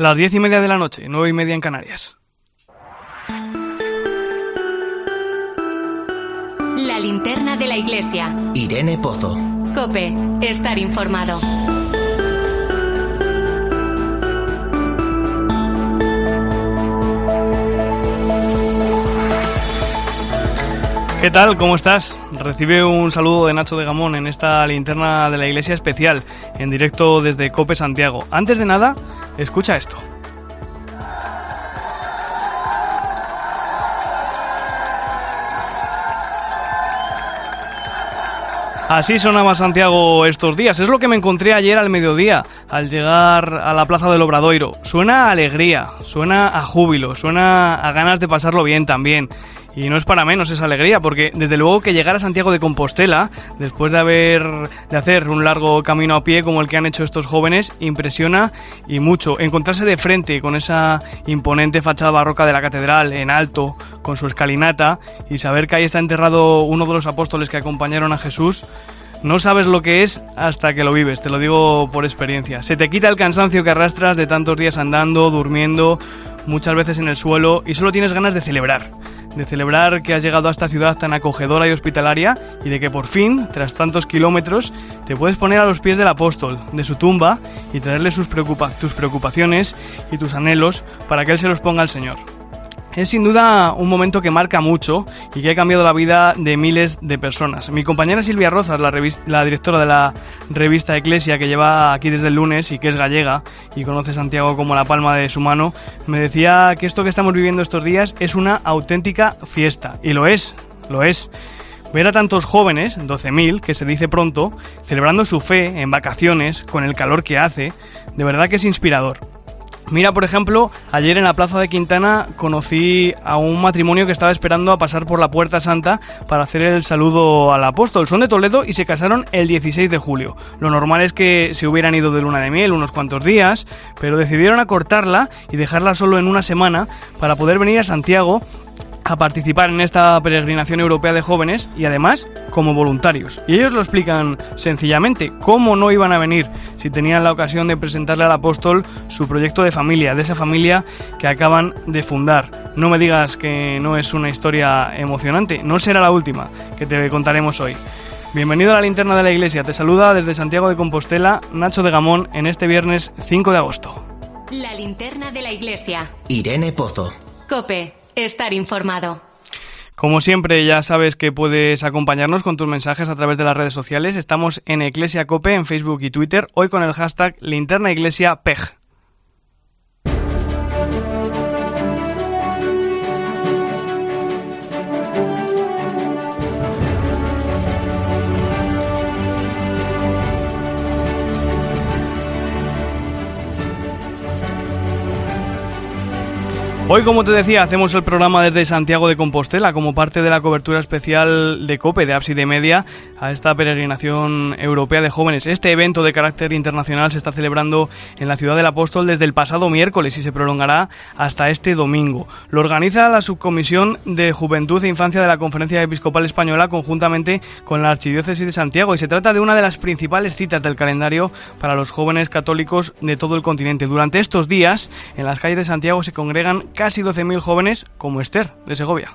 las diez y media de la noche, nueve y media en Canarias. La linterna de la iglesia. Irene Pozo. Cope, estar informado. ¿Qué tal? ¿Cómo estás? Recibe un saludo de Nacho de Gamón en esta linterna de la iglesia especial, en directo desde Cope Santiago. Antes de nada, escucha esto. Así sonaba Santiago estos días. Es lo que me encontré ayer al mediodía, al llegar a la plaza del Obradoiro. Suena a alegría, suena a júbilo, suena a ganas de pasarlo bien también. Y no es para menos esa alegría, porque desde luego que llegar a Santiago de Compostela, después de haber de hacer un largo camino a pie como el que han hecho estos jóvenes, impresiona y mucho. Encontrarse de frente con esa imponente fachada barroca de la catedral en alto, con su escalinata, y saber que ahí está enterrado uno de los apóstoles que acompañaron a Jesús, no sabes lo que es hasta que lo vives, te lo digo por experiencia. Se te quita el cansancio que arrastras de tantos días andando, durmiendo, muchas veces en el suelo, y solo tienes ganas de celebrar de celebrar que has llegado a esta ciudad tan acogedora y hospitalaria y de que por fin, tras tantos kilómetros, te puedes poner a los pies del apóstol, de su tumba, y traerle sus tus preocupaciones y tus anhelos para que Él se los ponga al Señor. Es sin duda un momento que marca mucho y que ha cambiado la vida de miles de personas. Mi compañera Silvia Rozas, la, la, directora de la revista Eclesia, que lleva aquí desde el lunes y que es gallega y conoce Santiago como la palma de su mano, me decía que esto que estamos viviendo estos días es una auténtica fiesta. Y lo es, lo es. Ver a tantos jóvenes, 12.000, que se dice pronto, celebrando su fe en vacaciones, con el calor que hace, de verdad que es inspirador. Mira, por ejemplo, ayer en la Plaza de Quintana conocí a un matrimonio que estaba esperando a pasar por la Puerta Santa para hacer el saludo al apóstol. Son de Toledo y se casaron el 16 de julio. Lo normal es que se hubieran ido de luna de miel unos cuantos días, pero decidieron acortarla y dejarla solo en una semana para poder venir a Santiago a participar en esta peregrinación europea de jóvenes y además como voluntarios. Y ellos lo explican sencillamente, cómo no iban a venir si tenían la ocasión de presentarle al apóstol su proyecto de familia, de esa familia que acaban de fundar. No me digas que no es una historia emocionante, no será la última que te contaremos hoy. Bienvenido a la linterna de la iglesia, te saluda desde Santiago de Compostela Nacho de Gamón en este viernes 5 de agosto. La linterna de la iglesia. Irene Pozo. Cope estar informado. Como siempre, ya sabes que puedes acompañarnos con tus mensajes a través de las redes sociales. Estamos en Iglesia Cope en Facebook y Twitter, hoy con el hashtag Linterna Hoy, como te decía, hacemos el programa desde Santiago de Compostela como parte de la cobertura especial de COPE, de Ábside Media, a esta peregrinación europea de jóvenes. Este evento de carácter internacional se está celebrando en la ciudad del Apóstol desde el pasado miércoles y se prolongará hasta este domingo. Lo organiza la Subcomisión de Juventud e Infancia de la Conferencia Episcopal Española conjuntamente con la Archidiócesis de Santiago y se trata de una de las principales citas del calendario para los jóvenes católicos de todo el continente. Durante estos días, en las calles de Santiago se congregan casi 12.000 jóvenes como Esther de Segovia.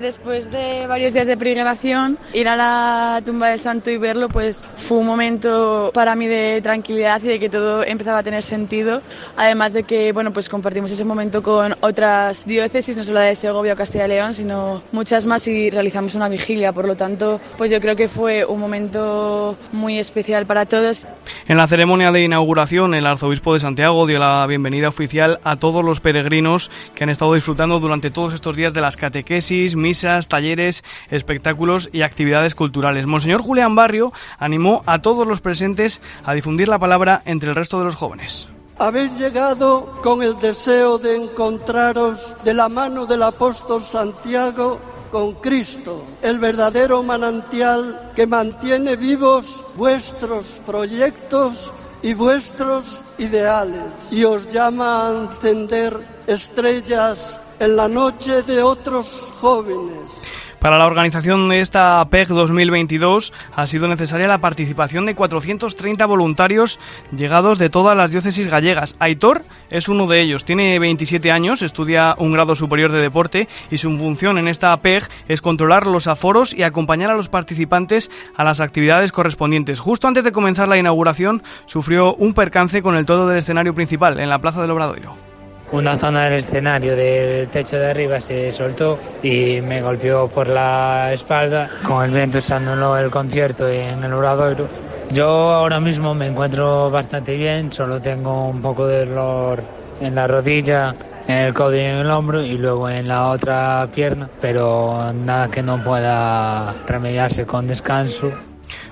Después de varios días de peregrinación, ir a la tumba del santo y verlo, pues fue un momento para mí de tranquilidad y de que todo empezaba a tener sentido. Además de que, bueno, pues compartimos ese momento con otras diócesis, no solo la de Segovia o Castilla y León, sino muchas más y realizamos una vigilia. Por lo tanto, pues yo creo que fue un momento muy especial para todos. En la ceremonia de inauguración, el arzobispo de Santiago dio la bienvenida oficial a todos los peregrinos que han estado disfrutando durante todos estos días de las catequesis, misas, talleres, espectáculos y actividades culturales. Monseñor Julián Barrio animó a todos los presentes a difundir la palabra entre el resto de los jóvenes. Habéis llegado con el deseo de encontraros de la mano del apóstol Santiago con Cristo, el verdadero manantial que mantiene vivos vuestros proyectos y vuestros ideales y os llama a encender estrellas en la noche de otros jóvenes. Para la organización de esta PEG 2022 ha sido necesaria la participación de 430 voluntarios llegados de todas las diócesis gallegas. Aitor es uno de ellos, tiene 27 años, estudia un grado superior de deporte y su función en esta PEG es controlar los aforos y acompañar a los participantes a las actividades correspondientes. Justo antes de comenzar la inauguración sufrió un percance con el todo del escenario principal en la Plaza del Obradoiro una zona del escenario del techo de arriba se soltó y me golpeó por la espalda con el viento usándolo el concierto en el Obradoiro. Yo ahora mismo me encuentro bastante bien, solo tengo un poco de dolor en la rodilla, en el codo y en el hombro y luego en la otra pierna, pero nada que no pueda remediarse con descanso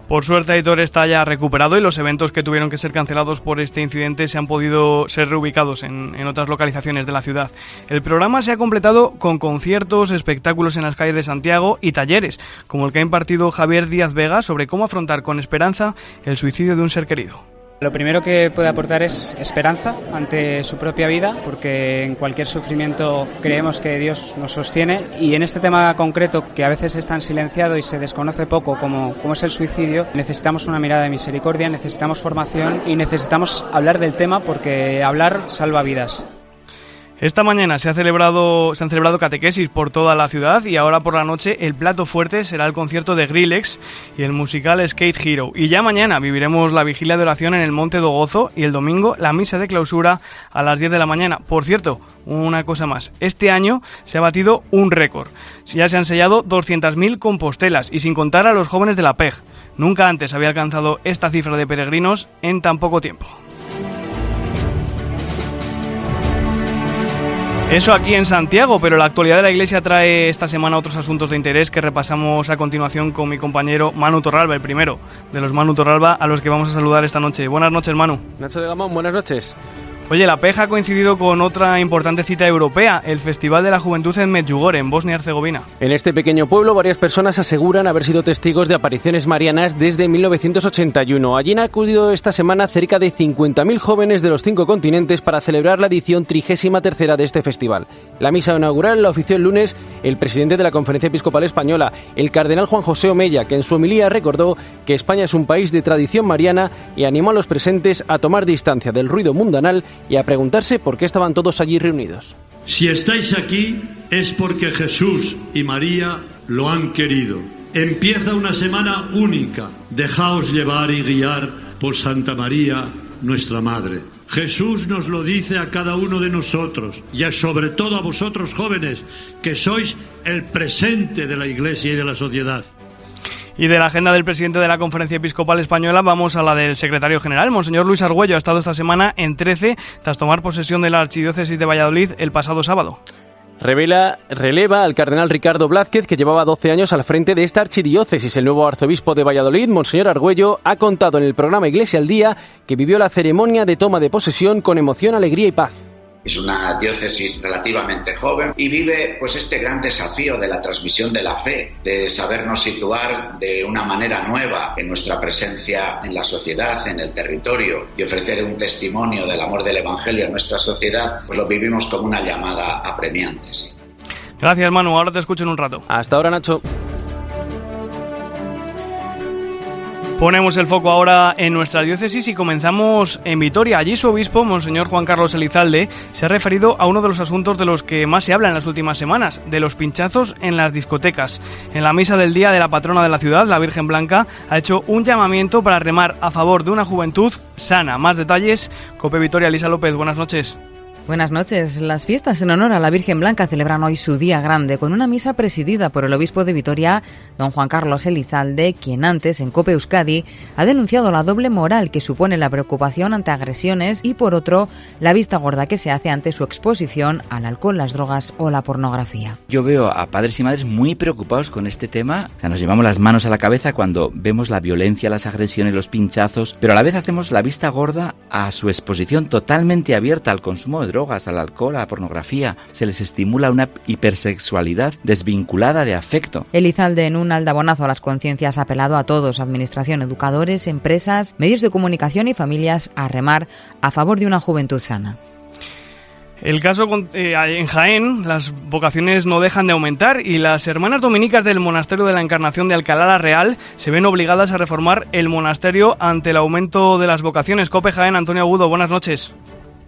por suerte, Aitor está ya recuperado y los eventos que tuvieron que ser cancelados por este incidente se han podido ser reubicados en, en, otras localizaciones de la ciudad. El programa se ha completado con conciertos, espectáculos en las calles de Santiago y talleres, como el que ha impartido Javier Díaz Vega sobre cómo afrontar con esperanza el suicidio de un ser querido. Lo primero que puede aportar es esperanza ante su propia vida, porque en cualquier sufrimiento creemos que Dios nos sostiene y en este tema concreto, que a veces es tan silenciado y se desconoce poco como, como es el suicidio, necesitamos una mirada de misericordia, necesitamos formación y necesitamos hablar del tema porque hablar salva vidas. Esta mañana se, han celebrado catequesis por toda la ciudad y ahora por la noche el plato fuerte será el concierto de Grillex y el musical Skate Hero. Y ya mañana viviremos la vigilia de oración en el Monte do Gozo y el domingo la misa de clausura a las 10 de la mañana. Por cierto, una cosa más, este año se ha batido un récord. Ya se han sellado 200.000 compostelas y sin contar a los jóvenes de la PEG. Nunca antes había alcanzado esta cifra de peregrinos en tan poco tiempo. Eso aquí en Santiago, pero la actualidad de la Iglesia trae esta semana otros asuntos de interés que repasamos a continuación con mi compañero Manu Torralba, el primero de los Manu Torralba a los que vamos a saludar esta noche. Buenas noches, Manu. Nacho de Gamón, buenas noches. Oye, la PEJA ha coincidido con otra importante cita europea, el Festival de la Juventud en Medjugorje, en Bosnia y Herzegovina. En este pequeño pueblo, varias personas aseguran haber sido testigos de apariciones marianas desde 1981. Allí han acudido esta semana cerca de 50.000 jóvenes de los cinco continentes para celebrar la edición 33 de este festival. La misa inaugural la ofició el lunes el presidente de la Conferencia Episcopal Española, el cardenal Juan José Omella, que en su homilía recordó que España es un país de tradición mariana y animó a los presentes a tomar distancia del ruido mundanal y a preguntarse por qué estaban todos allí reunidos. Si estáis aquí es porque Jesús y María lo han querido. Empieza una semana única. Dejaos llevar y guiar por Santa María, nuestra Madre. Jesús nos lo dice a cada uno de nosotros y sobre todo a vosotros jóvenes, que sois el presente de la Iglesia y de la sociedad. Y de la agenda del presidente de la Conferencia Episcopal Española vamos a la del secretario general. Monseñor Luis Argüello ha estado esta semana en 13 tras tomar posesión de la Archidiócesis de Valladolid el pasado sábado. Revela, releva al cardenal Ricardo Blázquez, que llevaba 12 años al frente de esta archidiócesis. El nuevo arzobispo de Valladolid, Monseñor Argüello, ha contado en el programa Iglesia al Día que vivió la ceremonia de toma de posesión con emoción, alegría y paz. Es una diócesis relativamente joven y vive pues este gran desafío de la transmisión de la fe, de sabernos situar de una manera nueva en nuestra presencia en la sociedad, en el territorio y ofrecer un testimonio del amor del Evangelio en nuestra sociedad, pues lo vivimos como una llamada apremiante. Gracias Manu, ahora te escucho en un rato. Hasta ahora Nacho. Ponemos el foco ahora en nuestra diócesis y comenzamos en Vitoria. Allí su obispo, Monseñor Juan Carlos Elizalde, se ha referido a uno de los asuntos de los que más se habla en las últimas semanas, de los pinchazos en las discotecas. En la misa del día de la patrona de la ciudad, la Virgen Blanca, ha hecho un llamamiento para remar a favor de una juventud sana. Más detalles, Cope Vitoria, Lisa López, buenas noches. Buenas noches. Las fiestas en honor a la Virgen Blanca celebran hoy su día grande con una misa presidida por el obispo de Vitoria, don Juan Carlos Elizalde, quien antes en Cope Euskadi ha denunciado la doble moral que supone la preocupación ante agresiones y por otro la vista gorda que se hace ante su exposición al alcohol, las drogas o la pornografía. Yo veo a padres y madres muy preocupados con este tema. Nos llevamos las manos a la cabeza cuando vemos la violencia, las agresiones, los pinchazos, pero a la vez hacemos la vista gorda a su exposición totalmente abierta al consumo de drogas drogas, al alcohol, a la pornografía. Se les estimula una hipersexualidad desvinculada de afecto. Elizalde, en un aldabonazo a las conciencias, ha apelado a todos, administración, educadores, empresas, medios de comunicación y familias, a remar a favor de una juventud sana. El caso eh, en Jaén, las vocaciones no dejan de aumentar y las hermanas dominicas del Monasterio de la Encarnación de Alcalá la Real se ven obligadas a reformar el monasterio ante el aumento de las vocaciones. Cope Jaén, Antonio Agudo, buenas noches.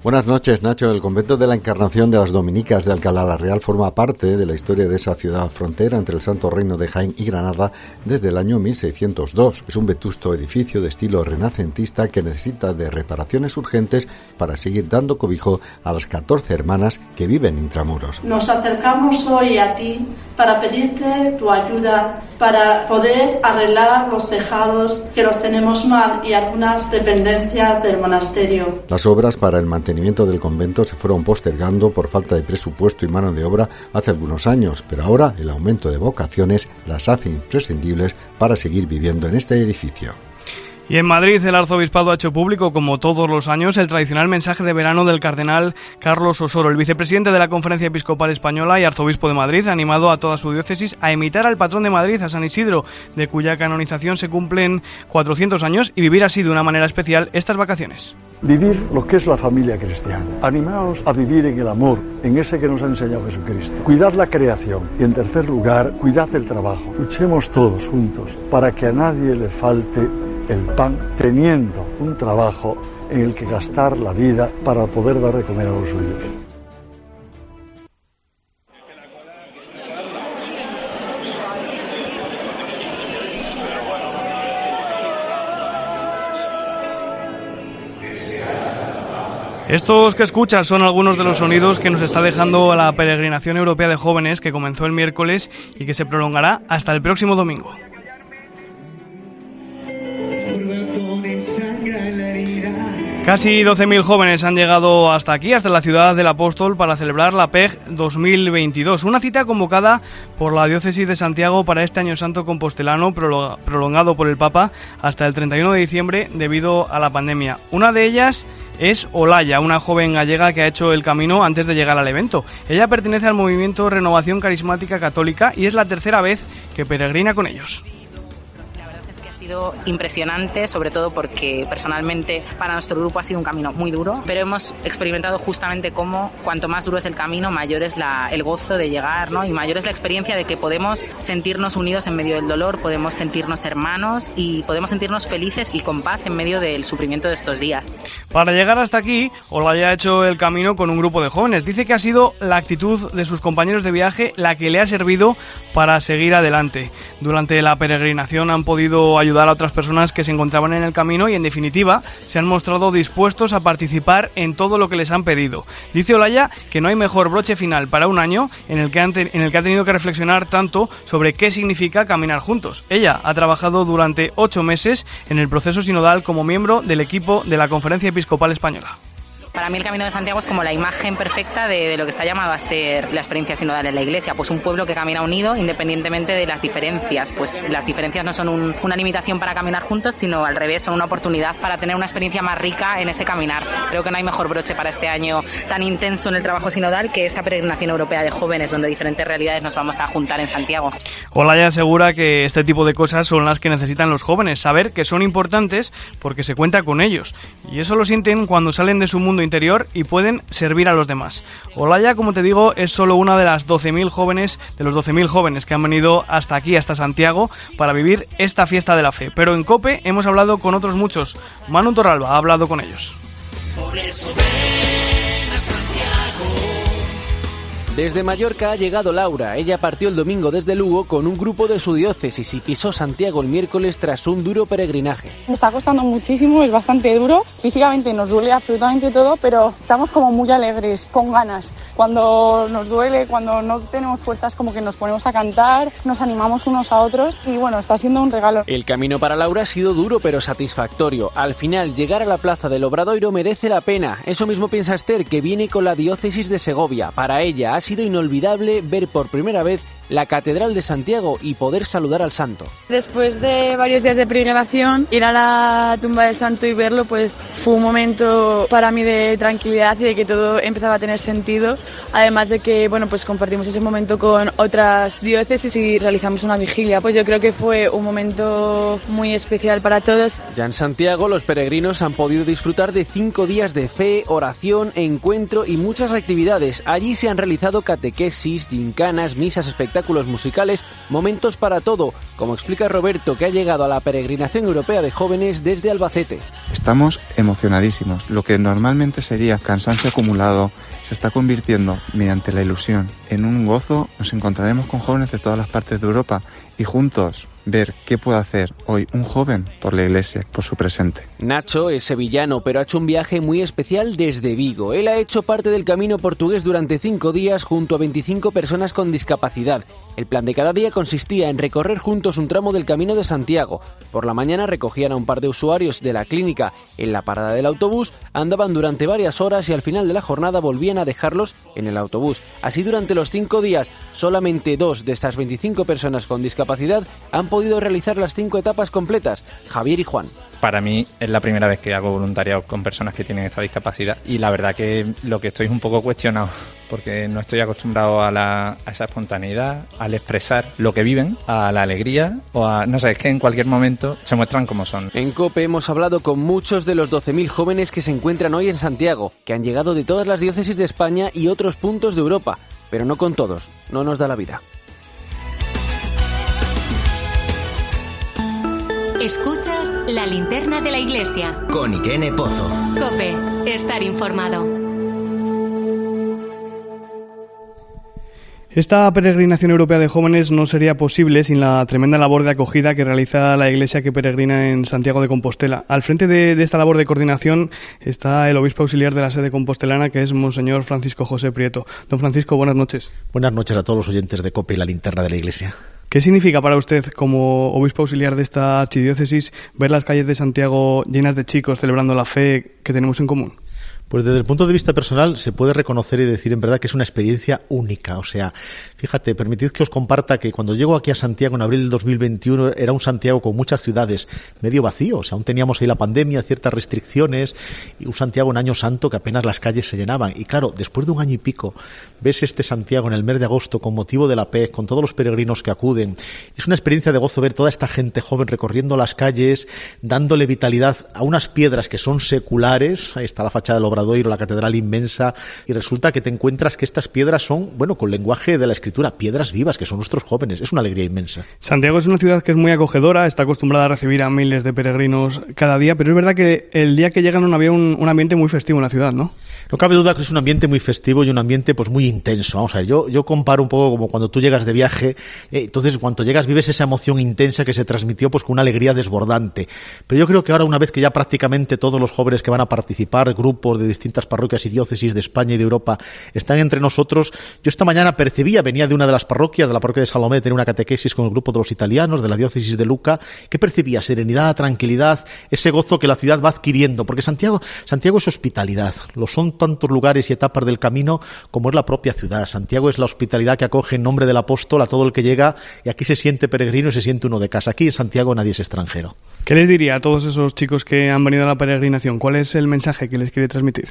Buenas noches, Nacho. El convento de la Encarnación de las Dominicas de Alcalá la Real forma parte de la historia de esa ciudad frontera entre el Santo Reino de Jaén y Granada desde el año 1602. Es un vetusto edificio de estilo renacentista que necesita de reparaciones urgentes para seguir dando cobijo a las 14 hermanas que viven intramuros. Nos acercamos hoy a ti para pedirte tu ayuda para poder arreglar los tejados que los tenemos mal y algunas dependencias del monasterio. Las obras para el mantenimiento del convento se fueron postergando por falta de presupuesto y mano de obra hace algunos años, pero ahora el aumento de vocaciones las hace imprescindibles para seguir viviendo en este edificio. Y en Madrid el arzobispado ha hecho público, como todos los años, el tradicional mensaje de verano del cardenal Carlos Osoro, el vicepresidente de la Conferencia Episcopal Española y arzobispo de Madrid, ha animado a toda su diócesis a imitar al patrón de Madrid, a San Isidro, de cuya canonización se cumplen 400 años, y vivir así de una manera especial estas vacaciones. Vivir lo que es la familia cristiana. Animaos a vivir en el amor, en ese que nos ha enseñado Jesucristo. Cuidad la creación y en tercer lugar, cuidad el trabajo. Luchemos todos juntos para que a nadie le falte el pan teniendo un trabajo en el que gastar la vida para poder dar de comer a los suyos. Estos que escuchas son algunos de los sonidos que nos está dejando la peregrinación europea de jóvenes que comenzó el miércoles y que se prolongará hasta el próximo domingo. Casi 12.000 jóvenes han llegado hasta aquí, hasta la ciudad del Apóstol, para celebrar la PEG 2022. Una cita convocada por la Diócesis de Santiago para este Año Santo Compostelano, prolongado por el Papa hasta el 31 de diciembre debido a la pandemia. Una de ellas es Olaya, una joven gallega que ha hecho el camino antes de llegar al evento. Ella pertenece al movimiento Renovación Carismática Católica y es la tercera vez que peregrina con ellos impresionante, sobre todo porque personalmente para nuestro grupo ha sido un camino muy duro, pero hemos experimentado justamente cómo cuanto más duro es el camino, mayor es la, el gozo de llegar, ¿no? Y mayor es la experiencia de que podemos sentirnos unidos en medio del dolor, podemos sentirnos hermanos y podemos sentirnos felices y con paz en medio del sufrimiento de estos días. Para llegar hasta aquí, Olaya ha hecho el camino con un grupo de jóvenes. Dice que ha sido la actitud de sus compañeros de viaje la que le ha servido para seguir adelante. Durante la peregrinación han podido ayudar a otras personas que se encontraban en el camino y en definitiva se han mostrado dispuestos a participar en todo lo que les han pedido. Dice Olaya que no hay mejor broche final para un año en el que, en el que ha tenido que reflexionar tanto sobre qué significa caminar juntos. Ella ha trabajado durante ocho meses en el proceso sinodal como miembro del equipo de la Conferencia Episcopal Española. Para mí el Camino de Santiago es como la imagen perfecta de, lo que está llamado a ser la experiencia sinodal en la Iglesia, pues un pueblo que camina unido independientemente de las diferencias, pues las diferencias no son una limitación para caminar juntos, sino al revés, son una oportunidad para tener una experiencia más rica en ese caminar. Creo que no hay mejor broche para este año tan intenso en el trabajo sinodal que esta peregrinación europea de jóvenes, donde diferentes realidades nos vamos a juntar en Santiago. Olaya asegura que este tipo de cosas son las que necesitan los jóvenes, saber que son importantes porque se cuenta con ellos. Y eso lo sienten cuando salen de su mundo y pueden servir a los demás. Olaya, como te digo, es solo una de las 12.000 jóvenes, de los 12.000 jóvenes que han venido hasta aquí, hasta Santiago, para vivir esta fiesta de la fe. Pero en COPE hemos hablado con otros muchos. Manu Torralba ha hablado con ellos. Desde Mallorca ha llegado Laura. Ella partió el domingo desde Lugo con un grupo de su diócesis y pisó Santiago el miércoles tras un duro peregrinaje. Me está costando muchísimo, es bastante duro. Físicamente nos duele absolutamente todo, pero estamos como muy alegres, con ganas. Cuando nos duele, cuando no tenemos fuerzas, como que nos ponemos a cantar, nos animamos unos a otros y bueno, está siendo un regalo. El camino para Laura ha sido duro pero satisfactorio. Al final, llegar a la plaza del Obradoiro merece la pena. Eso mismo piensa Esther, que viene con la diócesis de Segovia. Para ella ha sido inolvidable ver por primera vez la Catedral de Santiago y poder saludar al santo. Después de varios días de peregrinación, ir a la tumba del santo y verlo, pues fue un momento para mí de tranquilidad y de que todo empezaba a tener sentido. Además de que, bueno, pues compartimos ese momento con otras diócesis y realizamos una vigilia. Pues yo creo que fue un momento muy especial para todos. Ya en Santiago, los peregrinos han podido disfrutar de cinco días de fe, oración, encuentro y muchas actividades. Allí se han realizado catequesis, gincanas, misas, espectáculos musicales, momentos para todo, como explica Roberto, que ha llegado a la peregrinación europea de jóvenes desde Albacete. Estamos emocionadísimos. Lo que normalmente sería cansancio acumulado se está convirtiendo, mediante la ilusión, en un gozo. Nos encontraremos con jóvenes de todas las partes de Europa y juntos ver qué puede hacer hoy un joven por la iglesia, por su presente. Nacho es sevillano, pero ha hecho un viaje muy especial desde Vigo. Él ha hecho parte del camino portugués durante cinco días junto a 25 personas con discapacidad. El plan de cada día consistía en recorrer juntos un tramo del Camino de Santiago. Por la mañana recogían a un par de usuarios de la clínica en la parada del autobús, andaban durante varias horas y al final de la jornada volvían a dejarlos en el autobús. Así durante los cinco días, solamente dos de estas 25 personas con discapacidad han podido realizar las cinco etapas completas, Javier y Juan para mí es la primera vez que hago voluntariado con personas que tienen esta discapacidad y la verdad que lo que estoy es un poco cuestionado porque no estoy acostumbrado a, la, a esa espontaneidad, al expresar lo que viven, a la alegría o a, no sé, es que en cualquier momento se muestran como son. En COPE hemos hablado con muchos de los 12.000 jóvenes que se encuentran hoy en Santiago, que han llegado de todas las diócesis de España y otros puntos de Europa, pero no con todos, no nos da la vida. Escuchas la linterna de la iglesia. Con Irene Pozo. Cope, estar informado. Esta peregrinación europea de jóvenes no sería posible sin la tremenda labor de acogida que realiza la iglesia que peregrina en Santiago de Compostela. Al frente de, esta labor de coordinación está el obispo auxiliar de la sede compostelana, que es Monseñor Francisco José Prieto. Don Francisco, buenas noches. Buenas noches a todos los oyentes de COPE y la linterna de la iglesia. ¿Qué significa para usted, como obispo auxiliar de esta archidiócesis, ver las calles de Santiago llenas de chicos celebrando la fe que tenemos en común? Pues desde el punto de vista personal se puede reconocer y decir en verdad que es una experiencia única. O sea, fíjate, permitid que os comparta que cuando llego aquí a Santiago en abril del 2021 era un Santiago con muchas ciudades medio vacío. O sea, aún teníamos ahí la pandemia, ciertas restricciones y un Santiago en año santo que apenas las calles se llenaban. Y claro, después de un año y pico, ves este Santiago en el mes de agosto con motivo de la PEC, con todos los peregrinos que acuden. Es una experiencia de gozo ver toda esta gente joven recorriendo las calles, dándole vitalidad a unas piedras que son seculares. Ahí está la fachada del obra la catedral inmensa, y resulta que te encuentras que estas piedras son, bueno, con lenguaje de la escritura, piedras vivas, que son nuestros jóvenes. Es una alegría inmensa. Santiago es una ciudad que es muy acogedora, está acostumbrada a recibir a miles de peregrinos cada día, pero es verdad que el día que llegan no había un, un ambiente muy festivo en la ciudad, ¿no? No cabe duda que es un ambiente muy festivo y un ambiente pues muy intenso. Vamos a ver, yo, comparo un poco como cuando tú llegas de viaje, eh, entonces cuando llegas vives esa emoción intensa que se transmitió pues con una alegría desbordante. Pero yo creo que ahora una vez que ya prácticamente todos los jóvenes que van a participar, grupos de distintas parroquias y diócesis de España y de Europa están entre nosotros, yo esta mañana percibía, venía de una de las parroquias, de la parroquia de Salomé, tenía una catequesis con el grupo de los italianos, de la diócesis de Luca, que percibía serenidad, tranquilidad, ese gozo que la ciudad va adquiriendo, porque Santiago, Santiago es hospitalidad, lo son tantos lugares y etapas del camino como es la propia ciudad. Santiago es la hospitalidad que acoge en nombre del apóstol a todo el que llega y aquí se siente peregrino y se siente uno de casa. Aquí en Santiago nadie es extranjero. ¿Qué les diría a todos esos chicos que han venido a la peregrinación? ¿Cuál es el mensaje que les quiere transmitir?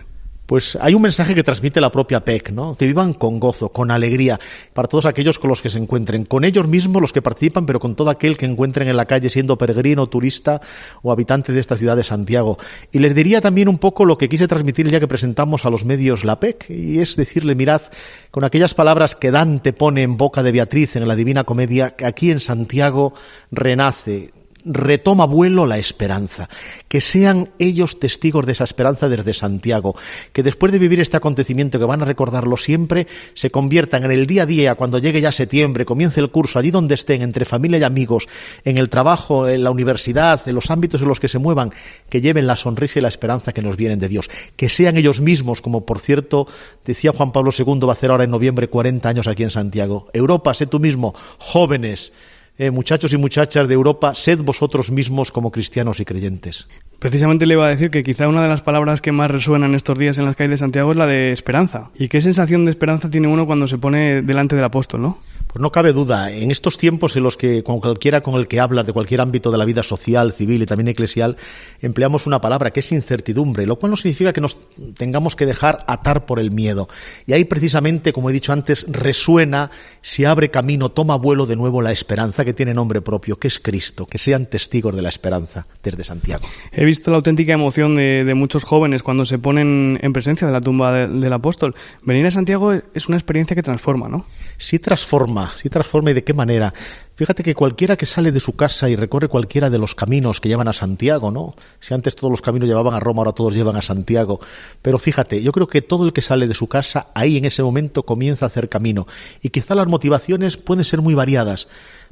Pues hay un mensaje que transmite la propia PEC, ¿no? Que vivan con gozo, con alegría, para todos aquellos con los que se encuentren, con ellos mismos los que participan, pero con todo aquel que encuentren en la calle siendo peregrino, turista o habitante de esta ciudad de Santiago. Y les diría también un poco lo que quise transmitir ya que presentamos a los medios la PEC, y es decirle, mirad, con aquellas palabras que Dante pone en boca de Beatriz en la Divina Comedia, que aquí en Santiago renace, retoma vuelo la esperanza, que sean ellos testigos de esa esperanza desde Santiago, que después de vivir este acontecimiento que van a recordarlo siempre, se conviertan en el día a día, cuando llegue ya septiembre, comience el curso, allí donde estén, entre familia y amigos, en el trabajo, en la universidad, en los ámbitos en los que se muevan, que lleven la sonrisa y la esperanza que nos vienen de Dios, que sean ellos mismos, como por cierto decía Juan Pablo II, va a hacer ahora en noviembre 40 años aquí en Santiago. Europa, sé tú mismo, jóvenes, eh, muchachos y muchachas de Europa, sed vosotros mismos como cristianos y creyentes. Precisamente le iba a decir que quizá una de las palabras que más resuenan estos días en las calles de Santiago es la de esperanza. ¿Y qué sensación de esperanza tiene uno cuando se pone delante del apóstol, no? Pues no cabe duda, en estos tiempos en los que con cualquiera con el que hablas de cualquier ámbito de la vida social, civil y también eclesial, empleamos una palabra que es incertidumbre, lo cual no significa que nos tengamos que dejar atar por el miedo. Y ahí precisamente, como he dicho antes, resuena, se abre camino, toma vuelo de nuevo la esperanza que tiene nombre propio, que es Cristo, que sean testigos de la esperanza desde Santiago. He visto la auténtica emoción de, muchos jóvenes cuando se ponen en presencia de la tumba del apóstol. Venir a Santiago es una experiencia que transforma, ¿no? Sí transforma si transforma y de qué manera. Fíjate que cualquiera que sale de su casa y recorre cualquiera de los caminos que llevan a Santiago, ¿no? Si antes todos los caminos llevaban a Roma, ahora todos llevan a Santiago. Pero fíjate, yo creo que todo el que sale de su casa, ahí en ese momento comienza a hacer camino. Y quizá las motivaciones pueden ser muy variadas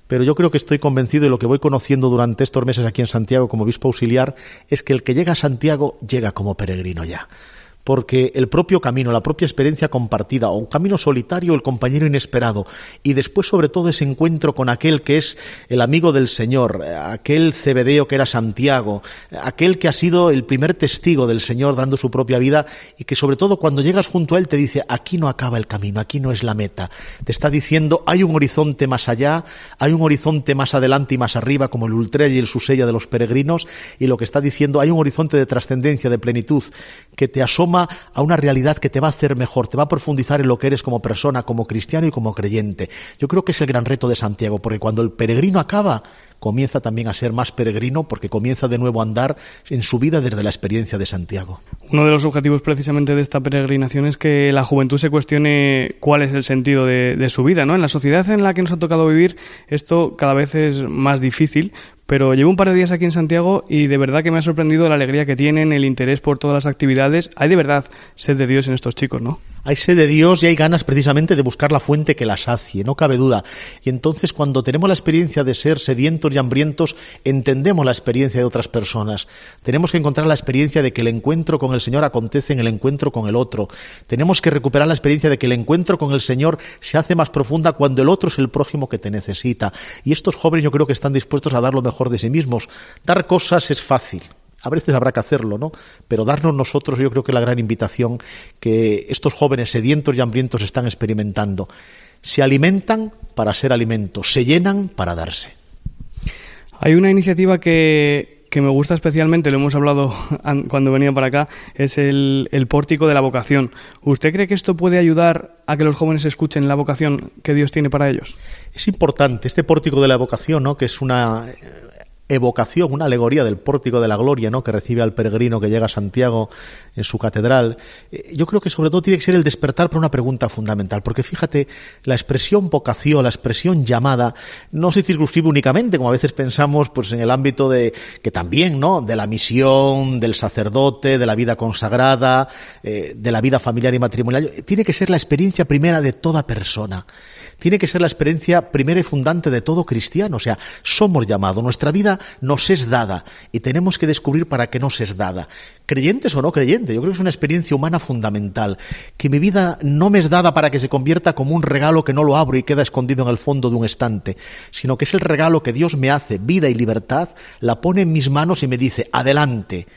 pero yo creo que estoy convencido y lo que voy conociendo durante estos meses aquí en Santiago como obispo auxiliar es que el que llega a Santiago llega como peregrino ya porque el propio camino, la propia experiencia compartida, o un camino solitario, el compañero inesperado, y después sobre todo ese encuentro con aquel que es el amigo del Señor, aquel cebedeo que era Santiago, aquel que ha sido el primer testigo del Señor dando su propia vida, y que sobre todo cuando llegas junto a él te dice, aquí no acaba el camino, aquí no es la meta. Te está diciendo, hay un horizonte más allá, hay un horizonte más adelante y más arriba, como el Ultra y el Susella de los peregrinos, y lo que está diciendo, hay un horizonte de trascendencia, de plenitud, que te asoma a una realidad que te va a hacer mejor, te va a profundizar en lo que eres como persona, como cristiano y como creyente. Yo creo que es el gran reto de Santiago, porque cuando el peregrino acaba, comienza también a ser más peregrino porque comienza de nuevo a andar en su vida desde la experiencia de Santiago. Uno de los objetivos precisamente de esta peregrinación es que la juventud se cuestione cuál es el sentido de, de, su vida. ¿no? En la sociedad en la que nos ha tocado vivir esto cada vez es más difícil, pero llevo un par de días aquí en Santiago y de verdad que me ha sorprendido la alegría que tienen, el interés por todas las actividades. Hay de verdad sed de Dios en estos chicos, ¿no? Hay sed de Dios y hay ganas precisamente de buscar la fuente que la sacie, no cabe duda. Y entonces cuando tenemos la experiencia de ser sedientos y hambrientos, entendemos la experiencia de otras personas. Tenemos que encontrar la experiencia de que el encuentro con el Señor acontece en el encuentro con el otro. Tenemos que recuperar la experiencia de que el encuentro con el Señor se hace más profunda cuando el otro es el prójimo que te necesita. Y estos jóvenes yo creo que están dispuestos a dar lo mejor de sí mismos. Dar cosas es fácil. A veces habrá que hacerlo, ¿no? Pero darnos nosotros, yo creo que la gran invitación que estos jóvenes sedientos y hambrientos están experimentando. Se alimentan para ser alimento, se llenan para darse. Hay una iniciativa que, que me gusta especialmente, lo hemos hablado cuando venía para acá, es el, el, pórtico de la vocación. ¿Usted cree que esto puede ayudar a que los jóvenes escuchen la vocación que Dios tiene para ellos? Es importante este pórtico de la vocación, ¿no? que es una evocación, una alegoría del pórtico de la gloria, ¿no? que recibe al peregrino que llega a Santiago en su catedral. Eh, yo creo que sobre todo tiene que ser el despertar para una pregunta fundamental, porque fíjate, la expresión vocación, la expresión llamada, no se circunscribe únicamente, como a veces pensamos, pues en el ámbito de que también, ¿no? de la misión, del sacerdote, de la vida consagrada, eh, de la vida familiar y matrimonial. Tiene que ser la experiencia primera de toda persona tiene que ser la experiencia primera y fundante de todo cristiano. O sea, somos llamados, nuestra vida nos es dada y tenemos que descubrir para qué nos es dada. Creyentes o no creyentes, yo creo que es una experiencia humana fundamental. Que mi vida no me es dada para que se convierta como un regalo que no lo abro y queda escondido en el fondo de un estante, sino que es el regalo que Dios me hace, vida y libertad, la pone en mis manos y me dice, adelante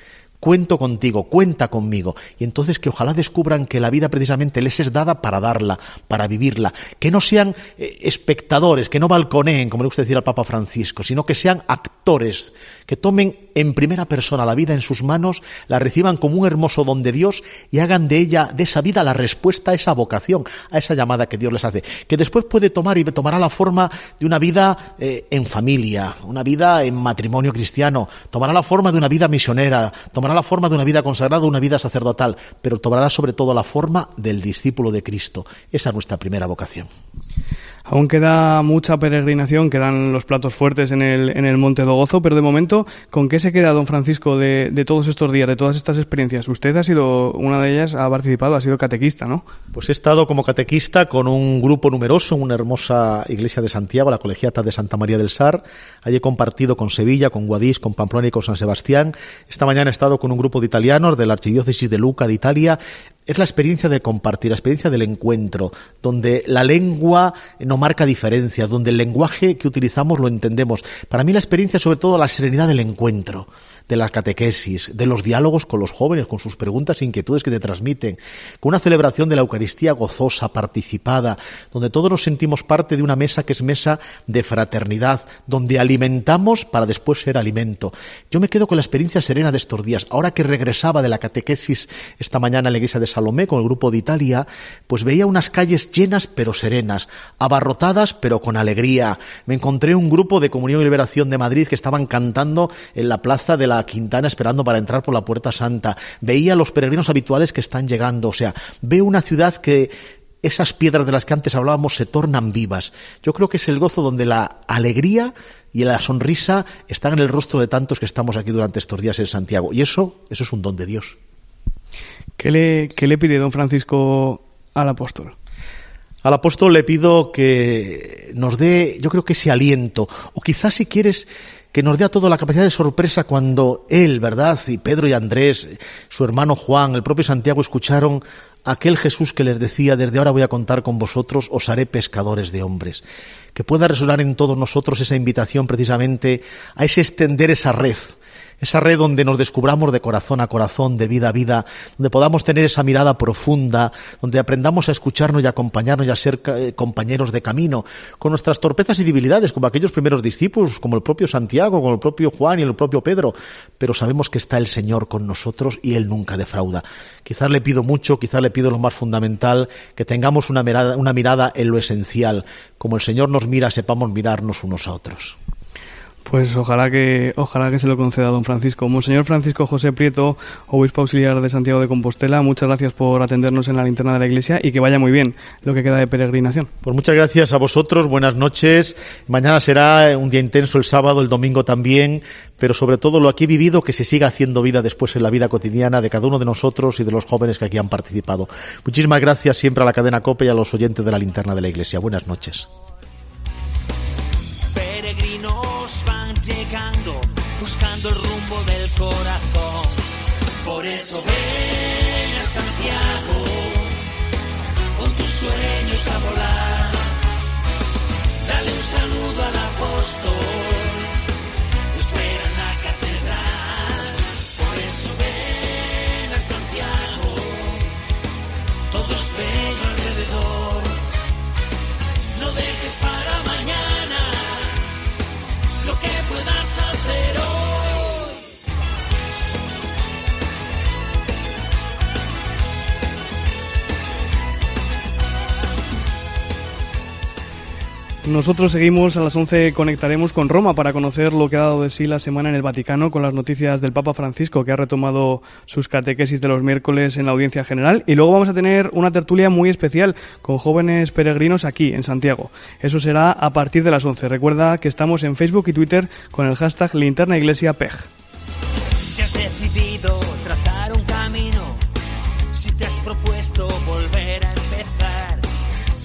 cuento contigo, cuenta conmigo. Y entonces que ojalá descubran que la vida precisamente les es dada para darla, para vivirla. Que no sean eh, espectadores, que no balconeen, como le gusta decir al Papa Francisco, sino que sean actores, que tomen en primera persona la vida en sus manos, la reciban como un hermoso don de Dios y hagan de ella, de esa vida, la respuesta a esa vocación, a esa llamada que Dios les hace. Que después puede tomar y tomará la forma de una vida eh, en familia, una vida en matrimonio cristiano, tomará la forma de una vida misionera, tomará la forma de una vida consagrada, una vida sacerdotal, pero tomará sobre todo la forma del discípulo de Cristo. Esa es nuestra primera vocación. Aún queda mucha peregrinación, quedan los platos fuertes en el, en el Monte Dogozo, pero de momento, ¿con qué se queda don Francisco de, de, todos estos días, de todas estas experiencias? Usted ha sido, una de ellas, ha participado, ha sido catequista, ¿no? Pues he estado como catequista con un grupo numeroso en una hermosa iglesia de Santiago, la Colegiata de Santa María del Sar. Allí he compartido con Sevilla, con Guadix, con Pamplona y con San Sebastián. Esta mañana he estado con un grupo de italianos de la Archidiócesis de Luca, de Italia es la experiencia de compartir, la experiencia del encuentro, donde la lengua no marca diferencias, donde el lenguaje que utilizamos lo entendemos. Para mí la experiencia sobre todo la serenidad del encuentro de la catequesis, de los diálogos con los jóvenes, con sus preguntas e inquietudes que te transmiten, con una celebración de la Eucaristía gozosa, participada, donde todos nos sentimos parte de una mesa que es mesa de fraternidad, donde alimentamos para después ser alimento. Yo me quedo con la experiencia serena de estos días. Ahora que regresaba de la catequesis esta mañana en la iglesia de Salomé con el grupo de Italia, pues veía unas calles llenas pero serenas, abarrotadas pero con alegría. Me encontré un grupo de Comunión y Liberación de Madrid que estaban cantando en la plaza de la Quintana esperando para entrar por la Puerta Santa. Veía los peregrinos habituales que están llegando. O sea, veo una ciudad que esas piedras de las que antes hablábamos se tornan vivas. Yo creo que es el gozo donde la alegría y la sonrisa están en el rostro de tantos que estamos aquí durante estos días en Santiago. Y eso, eso es un don de Dios. ¿Qué le, qué le pide don Francisco al apóstol? Al apóstol le pido que nos dé, yo creo que ese aliento, o quizás si quieres que nos dé a todo la capacidad de sorpresa cuando él, ¿verdad? Y Pedro y Andrés, su hermano Juan, el propio Santiago escucharon aquel Jesús que les decía, desde ahora voy a contar con vosotros, os haré pescadores de hombres. Que pueda resonar en todos nosotros esa invitación precisamente a ese extender esa red, esa red donde nos descubramos de corazón a corazón, de vida a vida, donde podamos tener esa mirada profunda, donde aprendamos a escucharnos y acompañarnos y a ser eh, compañeros de camino, con nuestras torpezas y debilidades, como aquellos primeros discípulos, como el propio Santiago, como el propio Juan y el propio Pedro, pero sabemos que está el Señor con nosotros y Él nunca defrauda. Quizás le pido mucho, quizás le pido lo más fundamental, que tengamos una mirada, una mirada en lo esencial. Como el Señor nos mira, sepamos mirarnos unos a otros. Pues ojalá que, ojalá que se lo conceda don Francisco. Monseñor Francisco José Prieto, obispo auxiliar de Santiago de Compostela, muchas gracias por atendernos en la linterna de la iglesia y que vaya muy bien lo que queda de peregrinación. Pues muchas gracias a vosotros, buenas noches. Mañana será un día intenso el sábado, el domingo también, pero sobre todo lo aquí vivido, que se siga haciendo vida después en la vida cotidiana de cada uno de nosotros y de los jóvenes que aquí han participado. Muchísimas gracias siempre a la cadena COPE y a los oyentes de la linterna de la iglesia. Buenas noches. Llegando, buscando el rumbo del corazón. Por eso ven a Santiago, con tus sueños a volar. Dale un saludo al apóstol, espera en la catedral. Por eso ven a Santiago, todo es bello alrededor. No dejes para mañana Nosotros seguimos a las 11, conectaremos con Roma para conocer lo que ha dado de sí la semana en el Vaticano con las noticias del Papa Francisco, que ha retomado sus catequesis de los miércoles en la audiencia general. Y luego vamos a tener una tertulia muy especial con jóvenes peregrinos aquí, en Santiago. Eso será a partir de las 11. Recuerda que estamos en Facebook y Twitter con el hashtag Linterna Iglesia PEG. Si has decidido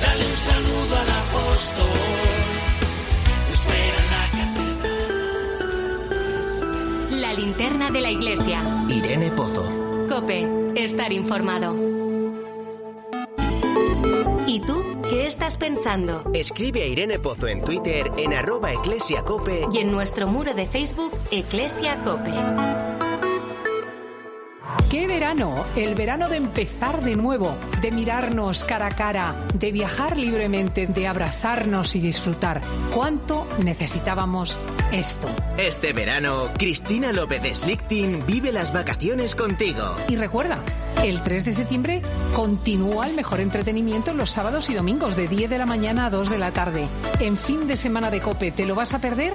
Dale un saludo al apóstol, espera en la La linterna de la iglesia. Irene Pozo. Cope, estar informado. ¿Y tú qué estás pensando? Escribe a Irene Pozo en Twitter en arroba eclesiacope Y en nuestro muro de Facebook, Eclesia Cope. ¡Qué verano! El verano de empezar de nuevo, de mirarnos cara a cara, de viajar libremente, de abrazarnos y disfrutar. ¿Cuánto necesitábamos esto? Este verano, Cristina López de Slichting vive las vacaciones contigo. Y recuerda, el 3 de septiembre continúa el mejor entretenimiento los sábados y domingos de 10 de la mañana a 2 de la tarde. En fin de semana de cope, ¿te lo vas a perder?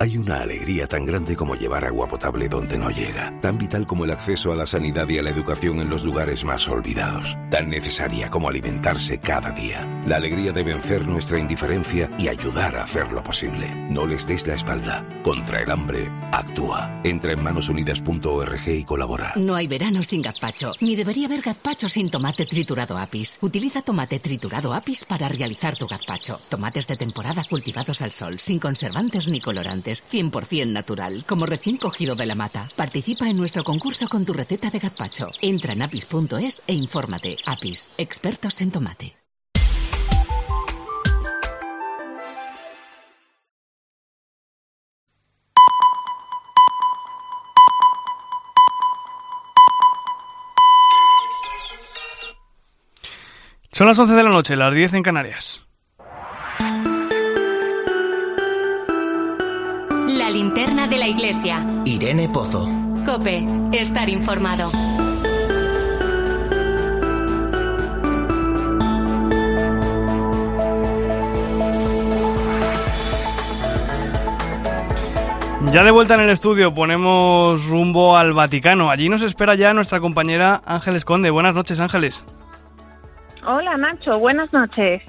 Hay una alegría tan grande como llevar agua potable donde no llega, tan vital como el acceso a la sanidad y a la educación en los lugares más olvidados, tan necesaria como alimentarse cada día. La alegría de vencer nuestra indiferencia y ayudar a hacerlo posible. No les des la espalda. Contra el hambre, actúa. Entra en manosunidas.org y colabora. No hay verano sin gazpacho, ni debería haber gazpacho sin tomate triturado apis. Utiliza tomate triturado apis para realizar tu gazpacho. Tomates de temporada cultivados al sol, sin conservantes ni colorantes 100% natural, como recién cogido de la mata. Participa en nuestro concurso con tu receta de gazpacho. Entra en apis.es e infórmate. Apis, expertos en tomate. Son las 11 de la noche, las 10 en Canarias. Linterna de la iglesia. Irene Pozo. Cope, estar informado. Ya de vuelta en el estudio, ponemos rumbo al Vaticano. Allí nos espera ya nuestra compañera Ángeles Conde. Buenas noches, Ángeles. Hola, Nacho. Buenas noches.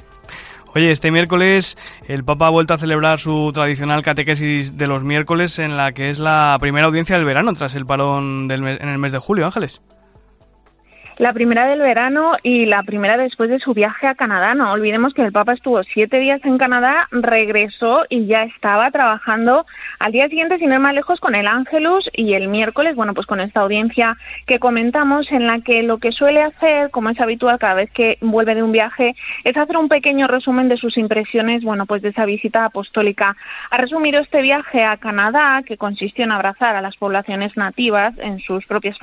Oye, este miércoles el Papa ha vuelto a celebrar su tradicional catequesis de los miércoles en la que es la primera audiencia del verano tras el parón del en el mes de julio, Ángeles. La primera del verano y la primera después de su viaje a Canadá. No olvidemos que el Papa estuvo siete días en Canadá, regresó y ya estaba trabajando al día siguiente, sin ir más lejos, con el Ángelus y el miércoles, bueno, pues con esta audiencia que comentamos en la que lo que suele hacer, como es habitual cada vez que vuelve de un viaje, es hacer un pequeño resumen de sus impresiones, bueno, pues de esa visita apostólica. Ha resumido este viaje a Canadá, que consistió en abrazar a las poblaciones nativas, en sus propias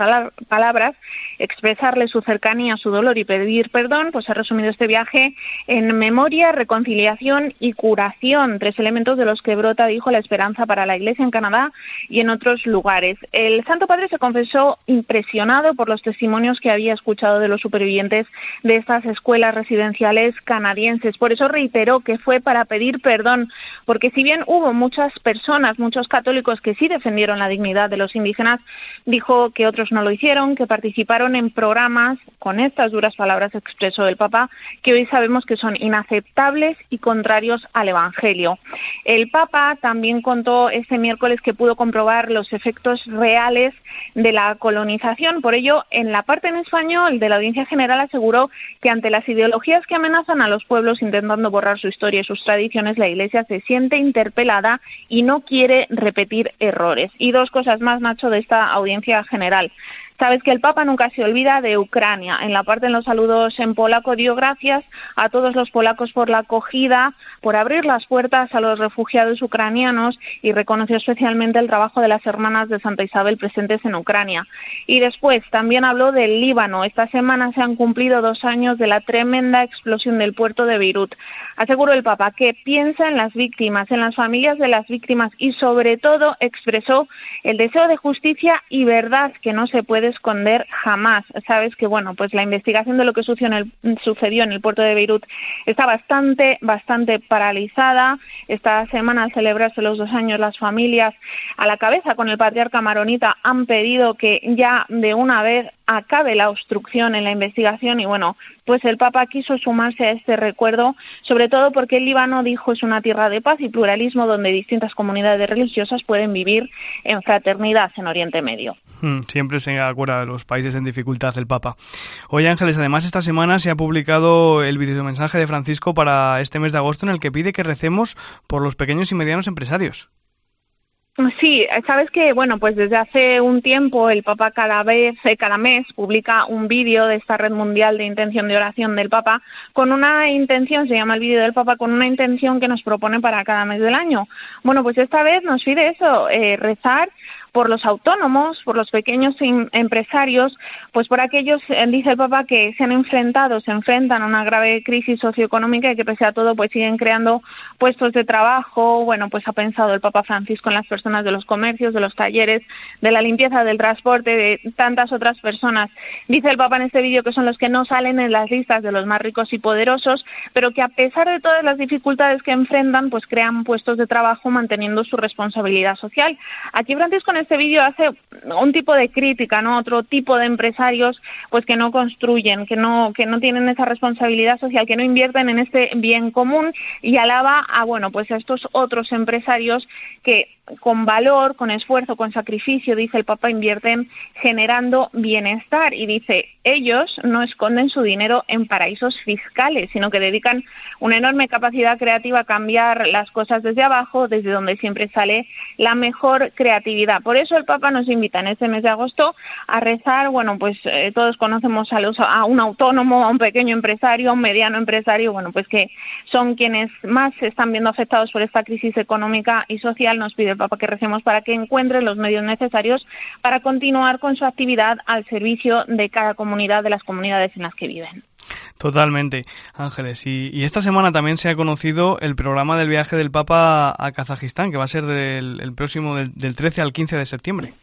palabras, expresarles su cercanía, su dolor y pedir perdón, pues ha resumido este viaje en memoria, reconciliación y curación, tres elementos de los que brota, dijo, la esperanza para la Iglesia en Canadá y en otros lugares. El Santo Padre se confesó impresionado por los testimonios que había escuchado de los supervivientes de estas escuelas residenciales canadienses. Por eso reiteró que fue para pedir perdón, porque si bien hubo muchas personas, muchos católicos que sí defendieron la dignidad de los indígenas, dijo que otros no lo hicieron, que participaron en programas con estas duras palabras expresó el Papa, que hoy sabemos que son inaceptables y contrarios al Evangelio. El Papa también contó este miércoles que pudo comprobar los efectos reales de la colonización. Por ello, en la parte en español de la Audiencia General aseguró que ante las ideologías que amenazan a los pueblos intentando borrar su historia y sus tradiciones, la Iglesia se siente interpelada y no quiere repetir errores. Y dos cosas más, Nacho, de esta Audiencia General. Sabes que el Papa nunca se olvida de Ucrania. En la parte en los saludos en polaco dio gracias a todos los polacos por la acogida, por abrir las puertas a los refugiados ucranianos y reconoció especialmente el trabajo de las hermanas de Santa Isabel presentes en Ucrania. Y después también habló del Líbano. Esta semana se han cumplido dos años de la tremenda explosión del puerto de Beirut. Aseguró el Papa que piensa en las víctimas, en las familias de las víctimas y sobre todo expresó el deseo de justicia y verdad que no se puede esconder jamás. Sabes que, bueno, pues la investigación de lo que sucedió en el, sucedió en el puerto de Beirut está bastante, bastante paralizada. Esta semana, al celebrarse los dos años, las familias a la cabeza con el patriarca maronita han pedido que ya de una vez acabe la obstrucción en la investigación y bueno, pues el Papa quiso sumarse a este recuerdo, sobre todo porque el Líbano dijo es una tierra de paz y pluralismo donde distintas comunidades religiosas pueden vivir en fraternidad en Oriente Medio. Hmm, siempre se acuerda de los países en dificultad el Papa. Oye Ángeles, además esta semana se ha publicado el videomensaje de Francisco para este mes de agosto en el que pide que recemos por los pequeños y medianos empresarios. Sí, sabes que, bueno, pues desde hace un tiempo el Papa cada vez, eh, cada mes publica un vídeo de esta red mundial de intención de oración del Papa con una intención, se llama el vídeo del Papa, con una intención que nos propone para cada mes del año. Bueno, pues esta vez nos pide eso, eh, rezar por los autónomos, por los pequeños empresarios, pues por aquellos, eh, dice el Papa, que se han enfrentado, se enfrentan a una grave crisis socioeconómica y que pese a todo pues siguen creando puestos de trabajo. Bueno, pues ha pensado el Papa Francisco en las personas de los comercios, de los talleres, de la limpieza, del transporte, de tantas otras personas. Dice el Papa en este vídeo que son los que no salen en las listas de los más ricos y poderosos, pero que a pesar de todas las dificultades que enfrentan, pues crean puestos de trabajo manteniendo su responsabilidad social. Aquí Francisco en este vídeo hace un tipo de crítica, ¿no? Otro tipo de empresarios pues que no construyen, que no que no tienen esa responsabilidad social, que no invierten en este bien común y alaba a bueno, pues a estos otros empresarios que con valor, con esfuerzo, con sacrificio, dice el Papa, invierten generando bienestar y dice, ellos no esconden su dinero en paraísos fiscales, sino que dedican una enorme capacidad creativa a cambiar las cosas desde abajo, desde donde siempre sale la mejor creatividad. Por eso el Papa nos invita en este mes de agosto a rezar, bueno, pues eh, todos conocemos a, los, a un autónomo, a un pequeño empresario, a un mediano empresario, bueno, pues que son quienes más se están viendo afectados por esta crisis económica y social, nos pide Papa que recemos para que encuentre los medios necesarios para continuar con su actividad al servicio de cada comunidad, de las comunidades en las que viven. Totalmente, Ángeles. Y, esta semana también se ha conocido el programa del viaje del Papa a Kazajistán, que va a ser del el próximo del 13 al 15 de septiembre.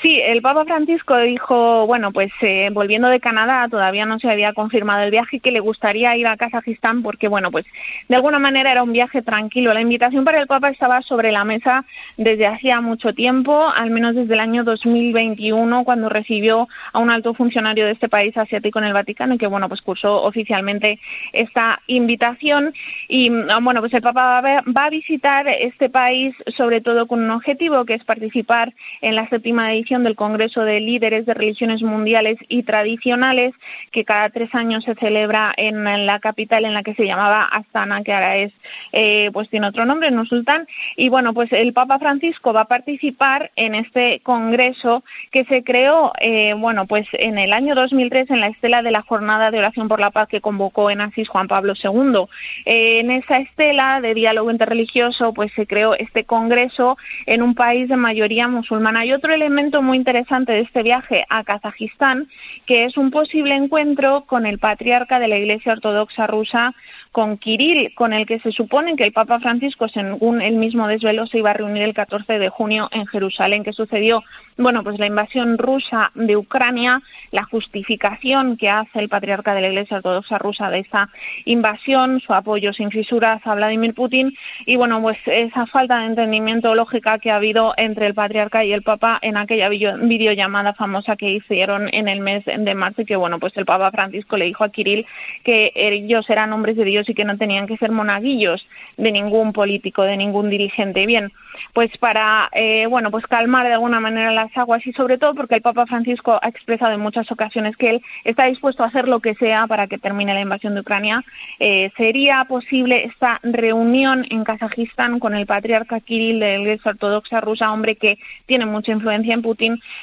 Sí, el Papa Francisco dijo, bueno, pues eh, volviendo de Canadá, todavía no se había confirmado el viaje, que le gustaría ir a Kazajistán porque, bueno, pues de alguna manera era un viaje tranquilo. La invitación para el Papa estaba sobre la mesa desde hacía mucho tiempo, al menos desde el año 2021, cuando recibió a un alto funcionario de este país asiático en el Vaticano y que, bueno, pues cursó oficialmente esta invitación. Y, ah, bueno, pues el Papa va a visitar este país sobre todo con un objetivo, que es participar en la séptima edición del Congreso de Líderes de Religiones Mundiales y Tradicionales, que cada tres años se celebra en la capital en la que se llamaba Astana, que ahora es, eh, pues tiene otro nombre, no Sultán. Y bueno, pues el Papa Francisco va a participar en este congreso que se creó, eh, bueno, pues en el año 2003 en la estela de la Jornada de Oración por la Paz que convocó en Asís Juan Pablo II. Eh, en esa estela de diálogo interreligioso, pues se creó este congreso en un país de mayoría musulmana. Y otro elemento muy interesante de este viaje a Kazajistán, que es un posible encuentro con el patriarca de la Iglesia Ortodoxa rusa, con Kirill, con el que se supone que el Papa Francisco, según él mismo desveló, se iba a reunir el 14 de junio en Jerusalén. que sucedió? Bueno, pues la invasión rusa de Ucrania, la justificación que hace el patriarca de la Iglesia Ortodoxa rusa de esa invasión, su apoyo sin fisuras a Vladimir Putin y, bueno, pues esa falta de entendimiento lógica que ha habido entre el patriarca y el Papa en aquella videollamada famosa que hicieron en el mes de marzo y que, bueno, pues el Papa Francisco le dijo a Kirill que ellos eran hombres de Dios y que no tenían que ser monaguillos de ningún político, de ningún dirigente. Bien, pues para, eh, bueno, pues calmar de alguna manera las aguas y sobre todo porque el Papa Francisco ha expresado en muchas ocasiones que él está dispuesto a hacer lo que sea para que termine la invasión de Ucrania, eh, sería posible esta reunión en Kazajistán con el patriarca Kirill de la Iglesia Ortodoxa rusa, hombre que tiene mucha influencia en Putin,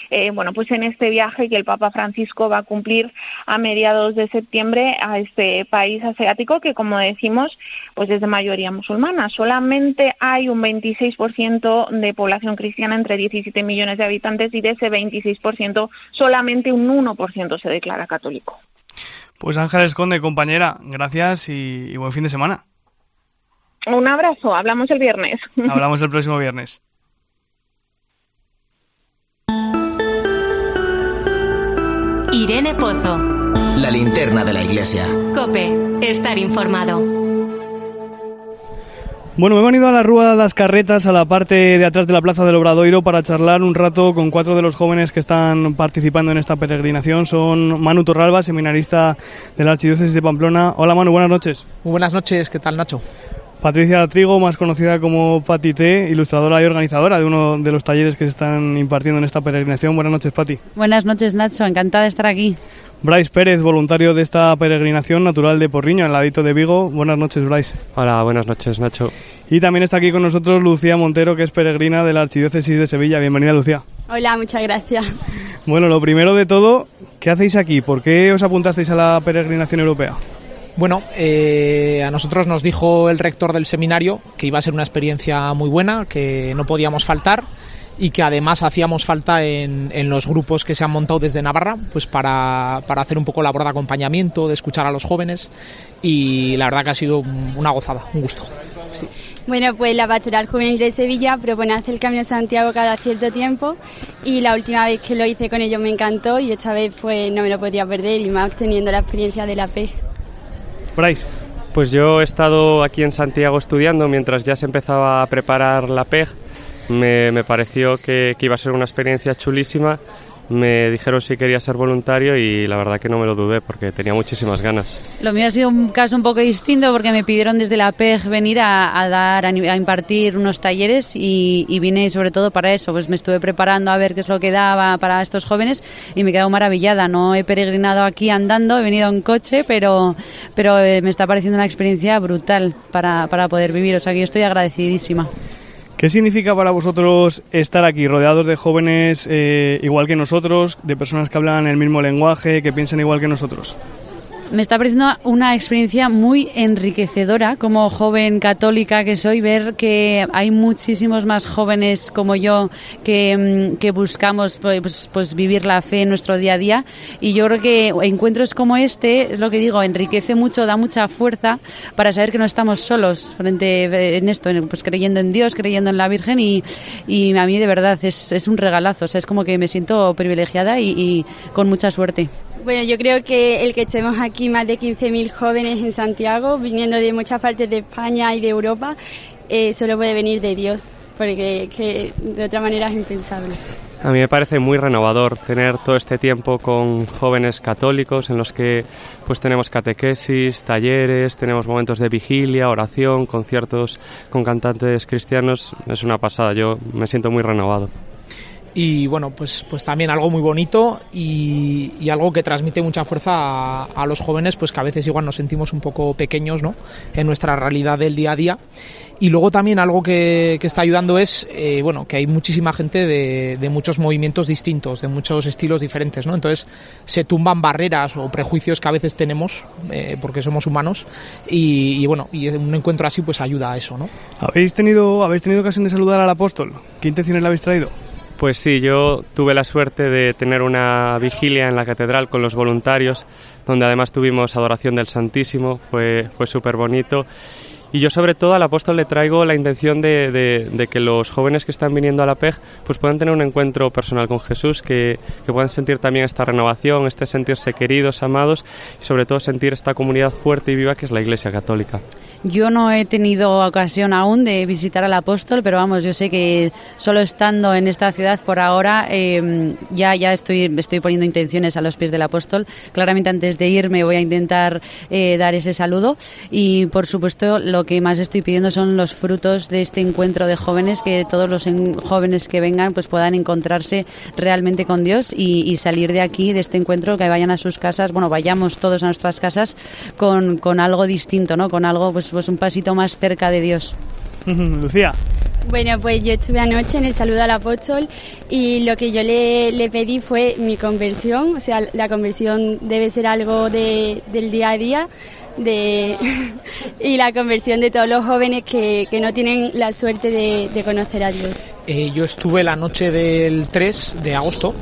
eh, bueno, pues en este viaje que el Papa Francisco va a cumplir a mediados de septiembre a este país asiático que, como decimos, pues es de mayoría musulmana. Solamente hay un 26% de población cristiana entre 17 millones de habitantes y de ese 26% solamente un 1% se declara católico. Pues Ángel Esconde, compañera, gracias y, y buen fin de semana. Un abrazo, hablamos el viernes. Hablamos el próximo viernes. Irene Pozo. La linterna de la iglesia. Cope, estar informado. Bueno, me he venido a la Rúa de las Carretas, a la parte de atrás de la Plaza del Obradoiro, para charlar un rato con cuatro de los jóvenes que están participando en esta peregrinación. Son Manu Torralba, seminarista de la Archidiócesis de Pamplona. Hola Manu, buenas noches. Muy buenas noches, ¿qué tal Nacho? Patricia Trigo, más conocida como Pati T, ilustradora y organizadora de uno de los talleres que se están impartiendo en esta peregrinación. Buenas noches, Pati. Buenas noches, Nacho. Encantada de estar aquí. Bryce Pérez, voluntario de esta peregrinación natural de Porriño, el ladito de Vigo. Buenas noches, Bryce. Hola, buenas noches, Nacho. Y también está aquí con nosotros Lucía Montero, que es peregrina de la Archidiócesis de Sevilla. Bienvenida, Lucía. Hola, muchas gracias. Bueno, lo primero de todo, ¿qué hacéis aquí? ¿Por qué os apuntasteis a la peregrinación europea? Bueno, eh, a nosotros nos dijo el rector del seminario que iba a ser una experiencia muy buena, que no podíamos faltar y que además hacíamos falta en, en, los grupos que se han montado desde Navarra, pues para, para, hacer un poco labor de acompañamiento, de escuchar a los jóvenes y la verdad que ha sido una gozada, un gusto. Bueno, pues la Pastoral Juvenil de Sevilla propone hacer el Camino Santiago cada cierto tiempo y la última vez que lo hice con ellos me encantó y esta vez pues no me lo podía perder y más teniendo la experiencia de la PEG. Bryce. Pues yo he estado aquí en Santiago estudiando mientras ya se empezaba a preparar la PEG. Me, me pareció que, que iba a ser una experiencia chulísima me dijeron si quería ser voluntario y la verdad que no me lo dudé porque tenía muchísimas ganas. Lo mío ha sido un caso un poco distinto porque me pidieron desde la PEG venir a, dar, a, impartir unos talleres y, vine sobre todo para eso. Pues me estuve preparando a ver qué es lo que daba para estos jóvenes y me he quedado maravillada. No he peregrinado aquí andando, he venido en coche, pero, pero eh, me está pareciendo una experiencia brutal para, para poder vivir. O sea que estoy agradecidísima. ¿Qué significa para vosotros estar aquí rodeados de jóvenes eh, igual que nosotros, de personas que hablan el mismo lenguaje, que piensan igual que nosotros? Me está pareciendo una experiencia muy enriquecedora como joven católica que soy, ver que hay muchísimos más jóvenes como yo que, que buscamos pues, pues, vivir la fe en nuestro día a día y yo creo que encuentros como este, es lo que digo, enriquece mucho, da mucha fuerza para saber que no estamos solos frente en esto, pues creyendo en Dios, creyendo en la Virgen y, y a mí de verdad es, es un regalazo, o sea, es como que me siento privilegiada y, y con mucha suerte. Bueno, yo creo que el que estemos aquí más de 15.000 jóvenes en Santiago, viniendo de muchas partes de España y de Europa, eh, solo puede venir de Dios, porque que de otra manera es impensable. A mí me parece muy renovador tener todo este tiempo con jóvenes católicos en los que pues tenemos catequesis, talleres, tenemos momentos de vigilia, oración, conciertos con cantantes cristianos. Es una pasada, yo me siento muy renovado y bueno, pues, pues también algo muy bonito y, y algo que transmite mucha fuerza a, a, los jóvenes, pues que a veces igual nos sentimos un poco pequeños ¿no? en nuestra realidad del día a día. Y luego también algo que, que está ayudando es, eh, bueno, que hay muchísima gente de, de, muchos movimientos distintos, de muchos estilos diferentes, ¿no? Entonces se tumban barreras o prejuicios que a veces tenemos, eh, porque somos humanos, y, y, bueno, y un encuentro así pues ayuda a eso, ¿no? ¿Habéis tenido, ¿Habéis tenido ocasión de saludar al apóstol? ¿Qué intenciones le habéis traído? Pues sí, yo tuve la suerte de tener una vigilia en la catedral con los voluntarios, donde además tuvimos adoración del Santísimo, fue, fue súper bonito. Y yo sobre todo al apóstol le traigo la intención de, de, que los jóvenes que están viniendo a la PEG pues puedan tener un encuentro personal con Jesús, que, que puedan sentir también esta renovación, este sentirse queridos, amados y sobre todo sentir esta comunidad fuerte y viva que es la Iglesia Católica. Yo no he tenido ocasión aún de visitar al apóstol, pero vamos, yo sé que solo estando en esta ciudad por ahora eh, ya, ya estoy, estoy poniendo intenciones a los pies del apóstol. Claramente antes de irme voy a intentar eh, dar ese saludo y por supuesto lo que más estoy pidiendo son los frutos de este encuentro de jóvenes, que todos los jóvenes que vengan pues puedan encontrarse realmente con Dios y, y salir de aquí, de este encuentro, que vayan a sus casas, bueno, vayamos todos a nuestras casas con, con algo distinto, ¿no? Con algo pues pues un pasito más cerca de Dios. Lucía. Bueno, pues yo estuve anoche en el saludo al apóstol y lo que yo le, le, pedí fue mi conversión, o sea, la conversión debe ser algo de, del día a día de, y la conversión de todos los jóvenes que, que no tienen la suerte de, de conocer a Dios. Eh, yo estuve la noche del 3 de agosto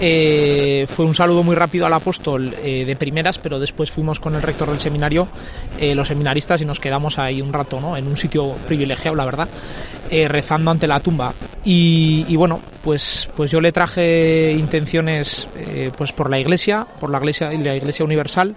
eh, fue un saludo muy rápido al apóstol eh, de primeras, pero después fuimos con el rector del seminario, los seminaristas, y nos quedamos ahí un rato, ¿no? En un sitio privilegiado, la verdad, rezando ante la tumba. Y, bueno, pues, pues yo le traje intenciones pues por la iglesia, por la iglesia, la iglesia universal,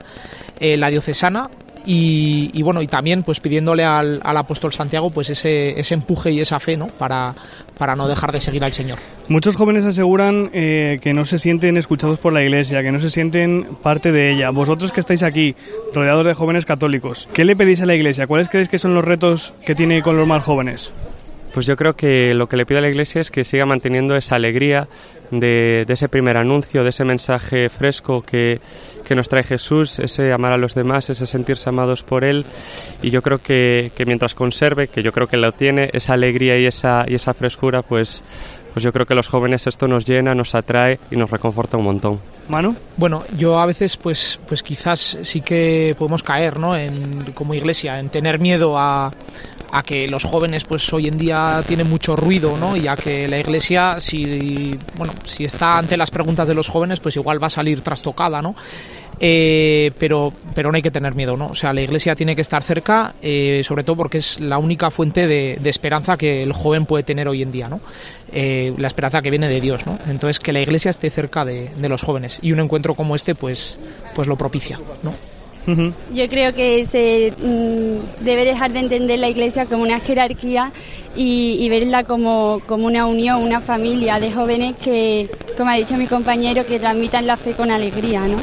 la diocesana, y, bueno y también pues pidiéndole al, al, apóstol Santiago pues ese, ese empuje y esa fe no para, para no dejar de seguir al Señor. Muchos jóvenes aseguran eh, que no se sienten escuchados por la Iglesia, que no se sienten parte de ella. Vosotros que estáis aquí, rodeados de jóvenes católicos, ¿qué le pedís a la Iglesia? ¿Cuáles creéis que son los retos que tiene con los más jóvenes? Pues yo creo que lo que le pido a la Iglesia es que siga manteniendo esa alegría de, de ese primer anuncio, de ese mensaje fresco que, que, nos trae Jesús, ese amar a los demás, ese sentirse amados por Él. Y yo creo que, que mientras conserve, que yo creo que lo tiene, esa alegría y esa, y esa frescura, pues, pues yo creo que los jóvenes esto nos llena, nos atrae y nos reconforta un montón. Manu? Bueno, yo a veces pues, pues quizás sí que podemos caer, ¿no? En, como iglesia, en tener miedo a, a que los jóvenes pues hoy en día tienen mucho ruido, ¿no? Y a que la iglesia, si, bueno, si está ante las preguntas de los jóvenes, pues igual va a salir trastocada, ¿no? Eh, pero, pero no hay que tener miedo, ¿no? O sea, la iglesia tiene que estar cerca, eh, sobre todo porque es la única fuente de, esperanza que el joven puede tener hoy en día, ¿no? Eh, la esperanza que viene de Dios, ¿no? Entonces, que la iglesia esté cerca de, de, los jóvenes y un encuentro como este, pues, pues lo propicia, ¿no? Yo creo que se mm, debe dejar de entender la iglesia como una jerarquía y, y, verla como, como una unión, una familia de jóvenes que, como ha dicho mi compañero, que transmitan la fe con alegría, ¿no?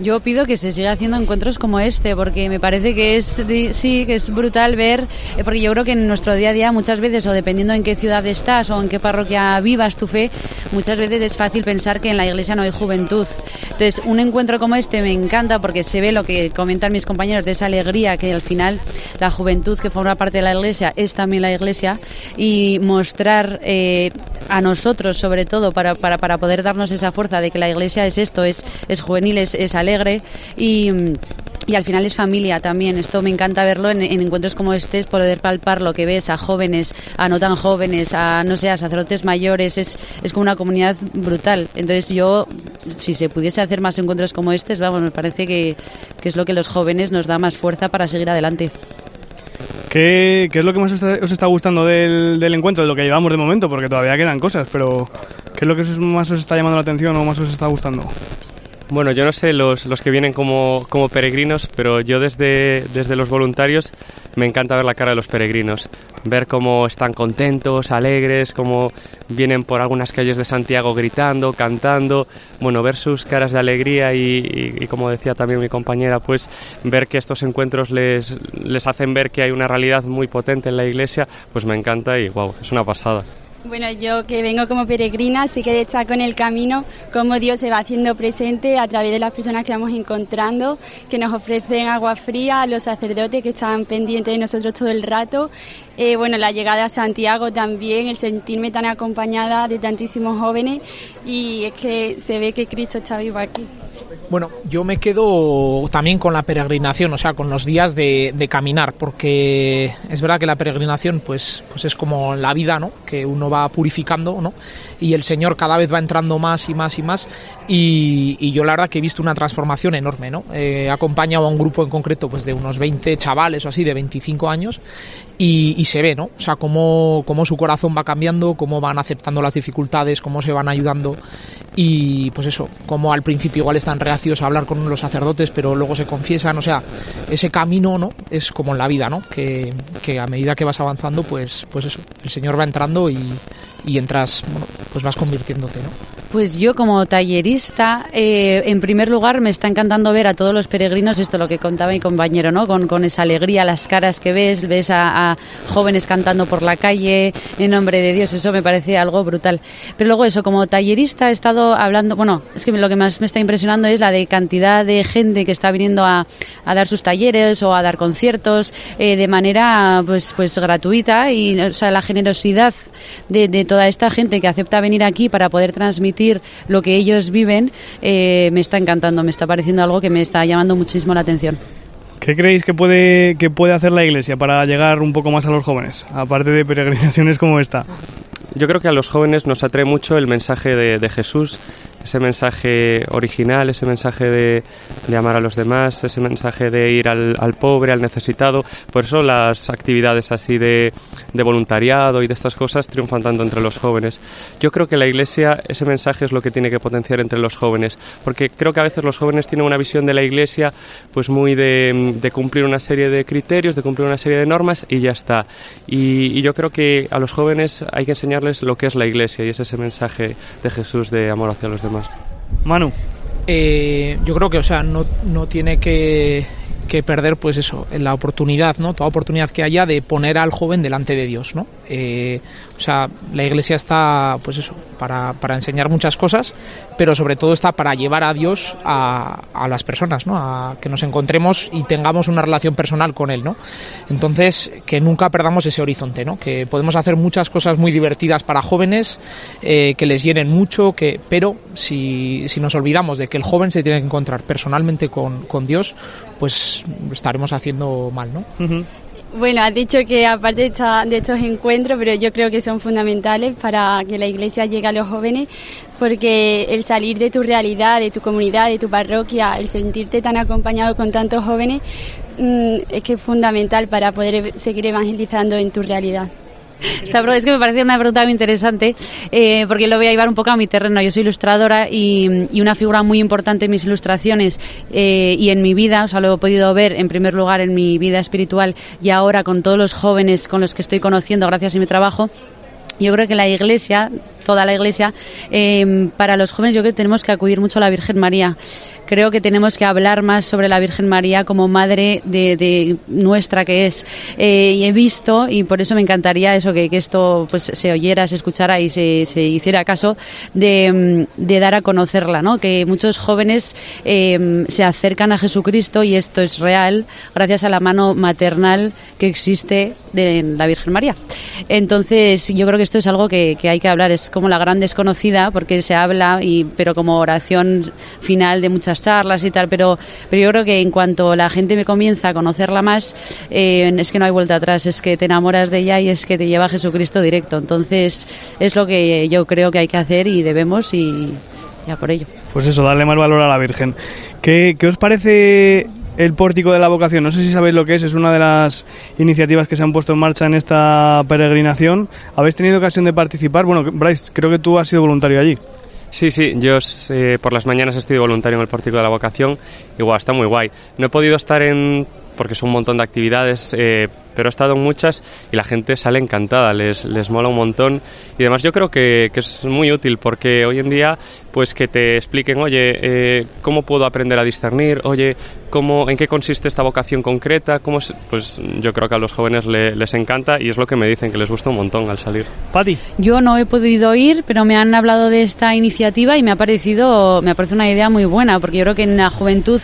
Yo pido que se siga haciendo encuentros como este, porque me parece que es sí que es brutal ver, eh, porque yo creo que en nuestro día a día muchas veces, o dependiendo en qué ciudad estás o en qué parroquia vivas tu fe, muchas veces es fácil pensar que en la iglesia no hay juventud. Entonces, un encuentro como este me encanta porque se ve lo que comentan mis compañeros de esa alegría que al final la juventud que forma parte de la iglesia es también la iglesia y mostrar eh, a nosotros, sobre todo, para, para, para, poder darnos esa fuerza de que la iglesia es esto, es, es juvenil, es, es alegre y y al final es familia también. Esto me encanta verlo en, encuentros como este, poder palpar lo que ves a jóvenes, a no tan jóvenes, a no sé, a sacerdotes mayores. Es, es como una comunidad brutal. Entonces yo, si se pudiese hacer más encuentros como este, vamos, me parece que, que es lo que los jóvenes nos da más fuerza para seguir adelante. ¿Qué, ¿Qué, es lo que más os está gustando del, del, encuentro, de lo que llevamos de momento? Porque todavía quedan cosas, pero ¿qué es lo que más os está llamando la atención o más os está gustando? Bueno, yo no sé los, los que vienen como, como, peregrinos, pero yo desde, desde los voluntarios me encanta ver la cara de los peregrinos, ver cómo están contentos, alegres, cómo vienen por algunas calles de Santiago gritando, cantando, bueno, ver sus caras de alegría y, como decía también mi compañera, pues ver que estos encuentros les, les hacen ver que hay una realidad muy potente en la iglesia, pues me encanta y wow, es una pasada. Bueno, yo que vengo como peregrina, sí que destaco en el camino cómo Dios se va haciendo presente a través de las personas que vamos encontrando, que nos ofrecen agua fría, los sacerdotes que están pendientes de nosotros todo el rato. Eh, bueno, la llegada a Santiago también, el sentirme tan acompañada de tantísimos jóvenes y es que se ve que Cristo está vivo aquí. Bueno, yo me quedo también con la peregrinación, o sea, con los días de, caminar, porque es verdad que la peregrinación, pues, pues es como la vida, ¿no? Que uno va purificando, ¿no? Y el Señor cada vez va entrando más y más y más. Y, y yo la verdad que he visto una transformación enorme, ¿no? Eh, he acompañado a un grupo en concreto, pues de unos 20 chavales o así, de 25 años, y, y se ve, ¿no? O sea, cómo, cómo su corazón va cambiando, cómo van aceptando las dificultades, cómo se van ayudando y pues eso, como al principio igual están reacios a hablar con los sacerdotes, pero luego se confiesan, o sea, ese camino, ¿no? Es como en la vida, ¿no? Que, que a medida que vas avanzando, pues, pues eso, el Señor va entrando y, y entras, bueno, pues vas convirtiéndote, ¿no? Pues yo como tallerista, eh, en primer lugar me está encantando ver a todos los peregrinos, esto lo que contaba mi compañero, ¿no? Con, con esa alegría, las caras que ves, ves a, a, jóvenes cantando por la calle, en nombre de Dios, eso me parece algo brutal. Pero luego eso, como tallerista he estado hablando, bueno, es que lo que más me está impresionando es la de cantidad de gente que está viniendo a, a dar sus talleres o a dar conciertos eh, de manera pues, pues gratuita y o sea, la generosidad de, de toda esta gente que acepta venir aquí para poder transmitir lo que ellos viven, eh, me está encantando, me está pareciendo algo que me está llamando muchísimo la atención. ¿Qué creéis que puede, que puede hacer la Iglesia para llegar un poco más a los jóvenes, aparte de peregrinaciones como esta? Yo creo que a los jóvenes nos atrae mucho el mensaje de, de Jesús, ese mensaje original, ese mensaje de, de, amar a los demás, ese mensaje de ir al, al, pobre, al necesitado. Por eso las actividades así de, de, voluntariado y de estas cosas triunfan tanto entre los jóvenes. Yo creo que la Iglesia, ese mensaje es lo que tiene que potenciar entre los jóvenes, porque creo que a veces los jóvenes tienen una visión de la Iglesia pues muy de, de cumplir una serie de criterios, de cumplir una serie de normas y ya está. Y, y yo creo que a los jóvenes hay que enseñarles lo que es la Iglesia y es ese mensaje de Jesús de amor hacia los demás más. Manu. Eh, yo creo que, o sea, no, no tiene que, que, perder, pues eso, la oportunidad, ¿no? Toda oportunidad que haya de poner al joven delante de Dios, ¿no? Eh, o sea, la iglesia está, pues eso, para, para, enseñar muchas cosas, pero sobre todo está para llevar a Dios a, a las personas, ¿no? A que nos encontremos y tengamos una relación personal con Él, ¿no? Entonces, que nunca perdamos ese horizonte, ¿no? Que podemos hacer muchas cosas muy divertidas para jóvenes, eh, que les llenen mucho, que, pero si, si nos olvidamos de que el joven se tiene que encontrar personalmente con, con Dios, pues estaremos haciendo mal, ¿no? Bueno, has dicho que aparte de, de estos encuentros, pero yo creo que son fundamentales para que la iglesia llegue a los jóvenes, porque el salir de tu realidad, de tu comunidad, de tu parroquia, el sentirte tan acompañado con tantos jóvenes, mm, es que es fundamental para poder seguir evangelizando en tu realidad. Esta es que me parece una pregunta muy interesante eh, porque lo voy a llevar un poco a mi terreno. Yo soy ilustradora y, y una figura muy importante en mis ilustraciones eh, y en mi vida, o sea, lo he podido ver en primer lugar en mi vida espiritual y ahora con todos los jóvenes con los que estoy conociendo gracias a mi trabajo. Yo creo que la iglesia, toda la iglesia, eh, para los jóvenes yo creo que tenemos que acudir mucho a la Virgen María. Creo que tenemos que hablar más sobre la Virgen María como madre de, nuestra que es. Eh, y he visto, y por eso me encantaría eso, que, esto pues se oyera, se escuchara y se, se hiciera caso de, mm, de dar a conocerla, ¿no? Que muchos jóvenes eh, se acercan a Jesucristo y esto es real gracias a la mano maternal que existe de la Virgen María. Entonces, yo creo que esto es algo que, que hay que hablar, es como la gran desconocida, porque se habla, y, pero como oración final de muchas charlas y tal, pero, pero yo creo que en cuanto la gente me comienza a conocerla más, eh, es que no hay vuelta atrás, es que te enamoras de ella y es que te lleva a Jesucristo directo. Entonces, es lo que yo creo que hay que hacer y debemos y ya por ello. Pues eso, darle más valor a la Virgen. ¿Qué, qué os parece el pórtico de la vocación? No sé si sabéis lo que es, es una de las iniciativas que se han puesto en marcha en esta peregrinación. ¿Habéis tenido ocasión de participar? Bueno, Bryce, creo que tú has sido voluntario allí. Sí, sí, yo eh, por las mañanas estoy voluntario en el Pórtico de la Vocación y guau, está muy guay. No he podido estar en porque son un montón de actividades, eh, pero he estado en muchas y la gente sale encantada, les, les mola un montón. Y además yo creo que, que es muy útil porque hoy en día, pues que te expliquen, oye, eh, ¿cómo puedo aprender a discernir? Oye, ¿cómo, ¿en qué consiste esta vocación concreta? ¿Cómo es? Pues yo creo que a los jóvenes le- les encanta y es lo que me dicen, que les gusta un montón al salir. Pati. Yo no he podido ir, pero me han hablado de esta iniciativa y me ha parecido, me ha parecido una idea muy buena, porque yo creo que en la juventud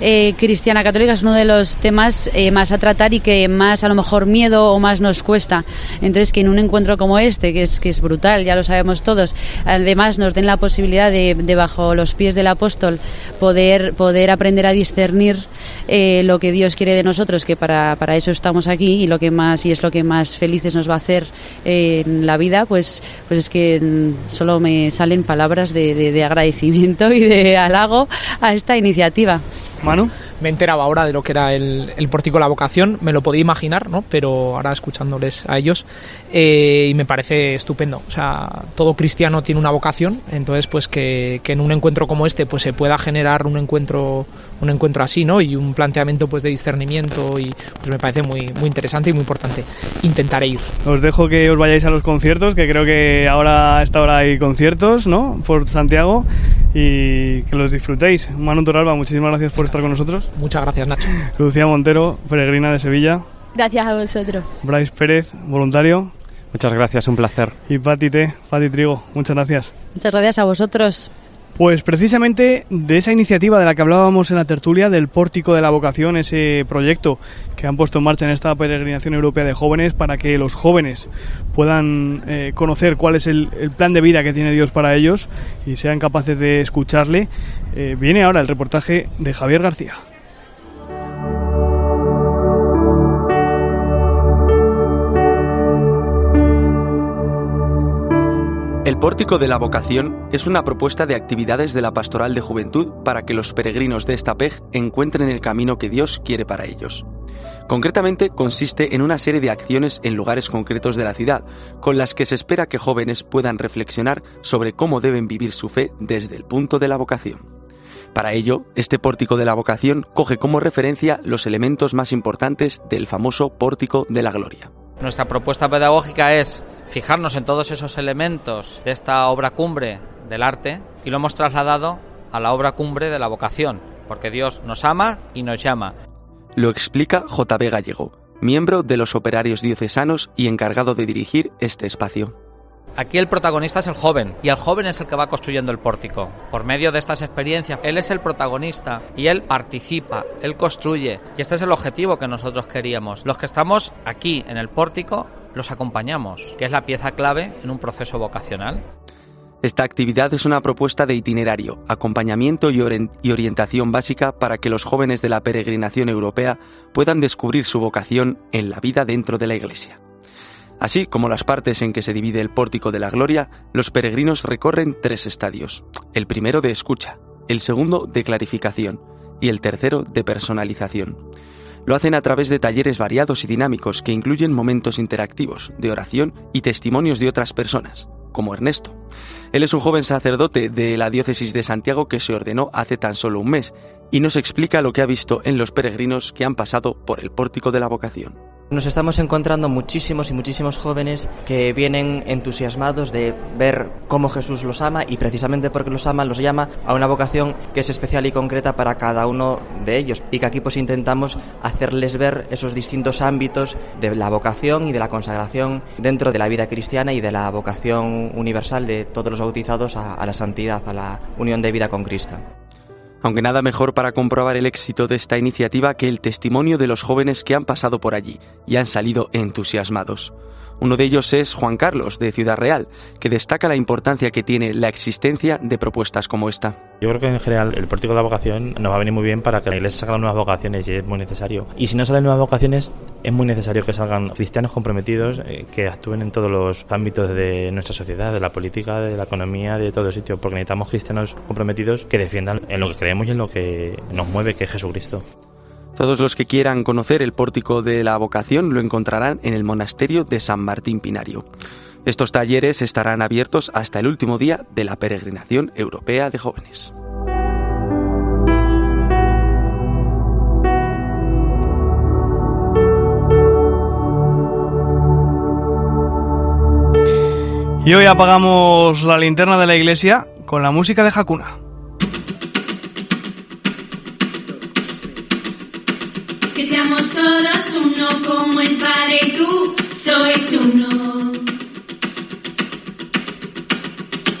eh, cristiana católica es uno de los temas eh, más a tratar y que más a lo mejor miedo o más nos cuesta. Entonces que en un encuentro como este, que es que es brutal, ya lo sabemos todos, además nos den la posibilidad de, bajo los pies del apóstol poder poder aprender a discernir eh, lo que Dios quiere de nosotros, que para, para eso estamos aquí y lo que más y es lo que más felices nos va a hacer en la vida, pues pues es que mm, solo me salen palabras de, de- de agradecimiento y de halago a esta iniciativa. Manu. Me enteraba ahora de lo que era el, el pórtico de la vocación, me lo podía imaginar, ¿no? Pero ahora escuchándoles a ellos, eh, y me parece estupendo. O sea, todo cristiano tiene una vocación, entonces pues que, que en un encuentro como este pues se pueda generar un encuentro un encuentro así, ¿no? Y un planteamiento pues de discernimiento y pues me parece muy muy interesante y muy importante. Intentaré ir. Os dejo que os vayáis a los conciertos, que creo que ahora a esta hora hay conciertos, ¿no? Por Santiago y que los disfrutéis. Manu Toralba, muchísimas gracias por estar con nosotros. Muchas gracias, Nacho. Lucía Montero, peregrina de Sevilla. Gracias a vosotros. Bryce Pérez, voluntario. Muchas gracias, un placer. Y Pati T, Pati Trigo, muchas gracias. Muchas gracias a vosotros. Pues precisamente de esa iniciativa de la que hablábamos en la tertulia, del Pórtico de la Vocación, ese proyecto que han puesto en marcha en esta peregrinación europea de jóvenes para que los jóvenes puedan eh, conocer cuál es el, plan de vida que tiene Dios para ellos y sean capaces de escucharle, eh, viene ahora el reportaje de Javier García. Pórtico de la Vocación es una propuesta de actividades de la Pastoral de Juventud para que los peregrinos de esta PEG encuentren el camino que Dios quiere para ellos. Concretamente consiste en una serie de acciones en lugares concretos de la ciudad, con las que se espera que jóvenes puedan reflexionar sobre cómo deben vivir su fe desde el punto de la vocación. Para ello, este pórtico de la vocación coge como referencia los elementos más importantes del famoso pórtico de la gloria. Nuestra propuesta pedagógica es fijarnos en todos esos elementos de esta obra cumbre del arte y lo hemos trasladado a la obra cumbre de la vocación, porque Dios nos ama y nos llama. Lo explica JB Gallego, miembro de los operarios diocesanos y encargado de dirigir este espacio. Aquí el protagonista es el joven y el joven es el que va construyendo el pórtico. Por medio de estas experiencias, él es el protagonista y él participa, él construye. Y este es el objetivo que nosotros queríamos. Los que estamos aquí en el pórtico los acompañamos, que es la pieza clave en un proceso vocacional. Esta actividad es una propuesta de itinerario, acompañamiento y, orientación básica para que los jóvenes de la peregrinación europea puedan descubrir su vocación en la vida dentro de la Iglesia. Así como las partes en que se divide el pórtico de la gloria, los peregrinos recorren tres estadios. El primero de escucha, el segundo de clarificación y el tercero de personalización. Lo hacen a través de talleres variados y dinámicos que incluyen momentos interactivos, de oración y testimonios de otras personas, como Ernesto. Él es un joven sacerdote de la diócesis de Santiago que se ordenó hace tan solo un mes y nos explica lo que ha visto en los peregrinos que han pasado por el pórtico de la vocación. Nos estamos encontrando muchísimos y muchísimos jóvenes que vienen entusiasmados de ver cómo Jesús los ama y precisamente porque los ama los llama a una vocación que es especial y concreta para cada uno de ellos. Y que aquí pues intentamos hacerles ver esos distintos ámbitos de la vocación y de la consagración dentro de la vida cristiana y de la vocación universal de todos los bautizados a, a la santidad, a la unión de vida con Cristo aunque nada mejor para comprobar el éxito de esta iniciativa que el testimonio de los jóvenes que han pasado por allí y han salido entusiasmados. Uno de ellos es Juan Carlos, de Ciudad Real, que destaca la importancia que tiene la existencia de propuestas como esta. Yo creo que en general el pórtico de la vocación nos va a venir muy bien para que la iglesia salga nuevas vocaciones y es muy necesario. Y si no salen nuevas vocaciones, es muy necesario que salgan cristianos comprometidos eh, que actúen en todos los ámbitos de nuestra sociedad, de la política, de la economía, de todo sitio, porque necesitamos cristianos comprometidos que defiendan en lo que creemos y en lo que nos mueve, que es Jesucristo. Todos los que quieran conocer el pórtico de la vocación lo encontrarán en el monasterio de San Martín Pinario. Estos talleres estarán abiertos hasta el último día de la peregrinación europea de jóvenes. Y hoy apagamos la linterna de la iglesia con la música de Hakuna. Somos todos uno como el Padre y tú sois uno.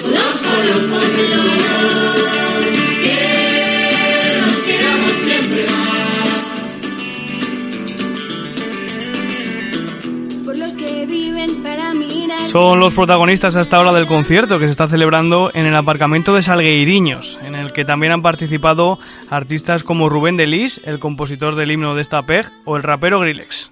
Todos por que Son los protagonistas a esta hora del concierto que se está celebrando en el aparcamiento de Salgueiriños, en el que también han participado artistas como Rubén Delis, el compositor del himno de esta PEG, o el rapero Grillex.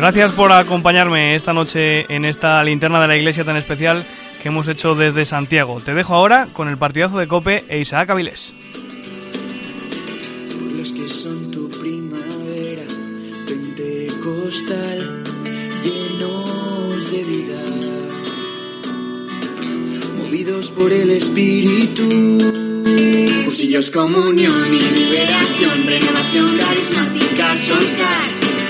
Gracias por acompañarme esta noche en esta linterna de la iglesia tan especial que hemos hecho desde Santiago. Te dejo ahora con el partidazo de Cope e Isaac Avilés. Por los que son tu primavera, pentecostal, llenos de vida, movidos por el espíritu. Cursillos, comunión y liberación, renovación carismática, focolares.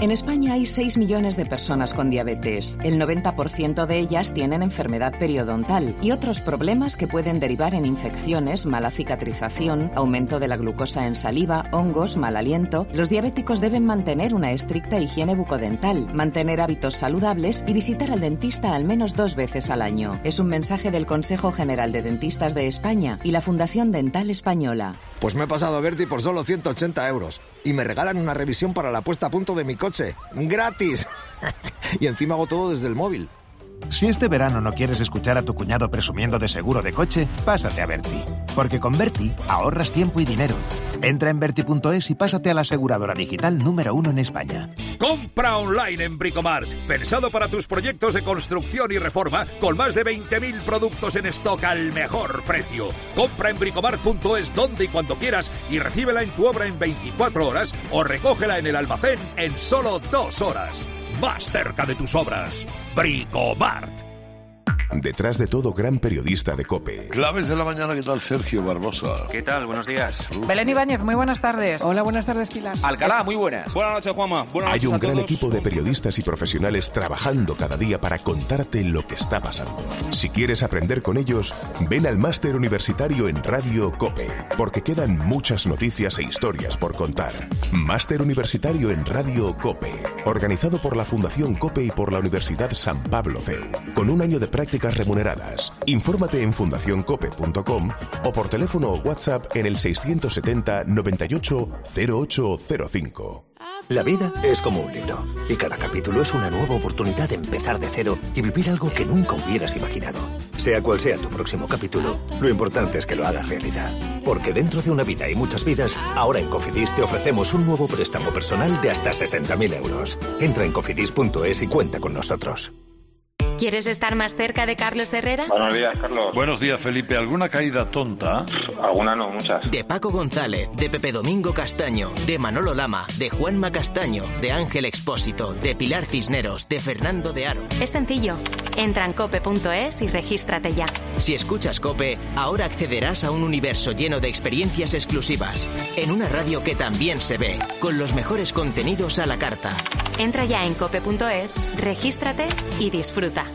En España hay 6 millones de personas con diabetes. El 90% de ellas tienen enfermedad periodontal y otros problemas que pueden derivar en infecciones, mala cicatrización, aumento de la glucosa en saliva, hongos, mal aliento. Los diabéticos deben mantener una estricta higiene bucodental, mantener hábitos saludables y visitar al dentista al menos dos veces al año. Es un mensaje del Consejo General de Dentistas de España y la Fundación Dental Española. Pues me he pasado a Berti por solo 180 euros y me regalan una revisión para la puesta a punto de mi coche. ¡Gratis! y encima hago todo desde el móvil. Si este verano no quieres escuchar a tu cuñado presumiendo de seguro de coche, pásate a Berti. Porque con Berti ahorras tiempo y dinero. Entra en Berti.es y pásate a la aseguradora digital número uno en España. Compra online en Bricomart. Pensado para tus proyectos de construcción y reforma con más de 20.000 productos en stock al mejor precio. Compra en bricomart.es donde y cuando quieras y recíbela en tu obra en 24 horas o recógela en el almacén en solo dos horas más cerca de tus obras. Bricomart. Detrás de todo gran periodista de COPE. Claves de la mañana, ¿qué tal Sergio Barbosa? ¿Qué tal? Buenos días. Belén Ibáñez, muy buenas tardes. Hola, buenas tardes, Pilar. Alcalá, muy buenas. Buenas noches, Juanma. Buenas Hay un a gran todos. equipo de periodistas y profesionales trabajando cada día para contarte lo que está pasando. Si quieres aprender con ellos, ven al máster universitario en Radio COPE, porque quedan muchas noticias e historias por contar. Máster universitario en Radio COPE, organizado por la Fundación COPE y por la Universidad San Pablo CEU, con un año de remuneradas. Infórmate en fundacioncope.com o por teléfono o WhatsApp en el 670 98 0805. La vida es como un libro y cada capítulo es una nueva oportunidad de empezar de cero y vivir algo que nunca hubieras imaginado. Sea cual sea tu próximo capítulo, lo importante es que lo hagas realidad. Porque dentro de una vida y muchas vidas, ahora en Cofidis te ofrecemos un nuevo préstamo personal de hasta 60.000 euros. Entra en cofidis.es y cuenta con nosotros. ¿Quieres estar más cerca de Carlos Herrera? Buenos días, Carlos. Buenos días, Felipe. ¿Alguna caída tonta? Alguna no, muchas. De Paco González, de Pepe Domingo Castaño, de Manolo Lama, de Juanma Castaño, de Ángel Expósito, de Pilar Cisneros, de Fernando de Aro. Es sencillo. Entra en cope.es y regístrate ya. Si escuchas Cope, ahora accederás a un universo lleno de experiencias exclusivas, en una radio que también se ve, con los mejores contenidos a la carta. Entra ya en cope.es, regístrate y disfruta.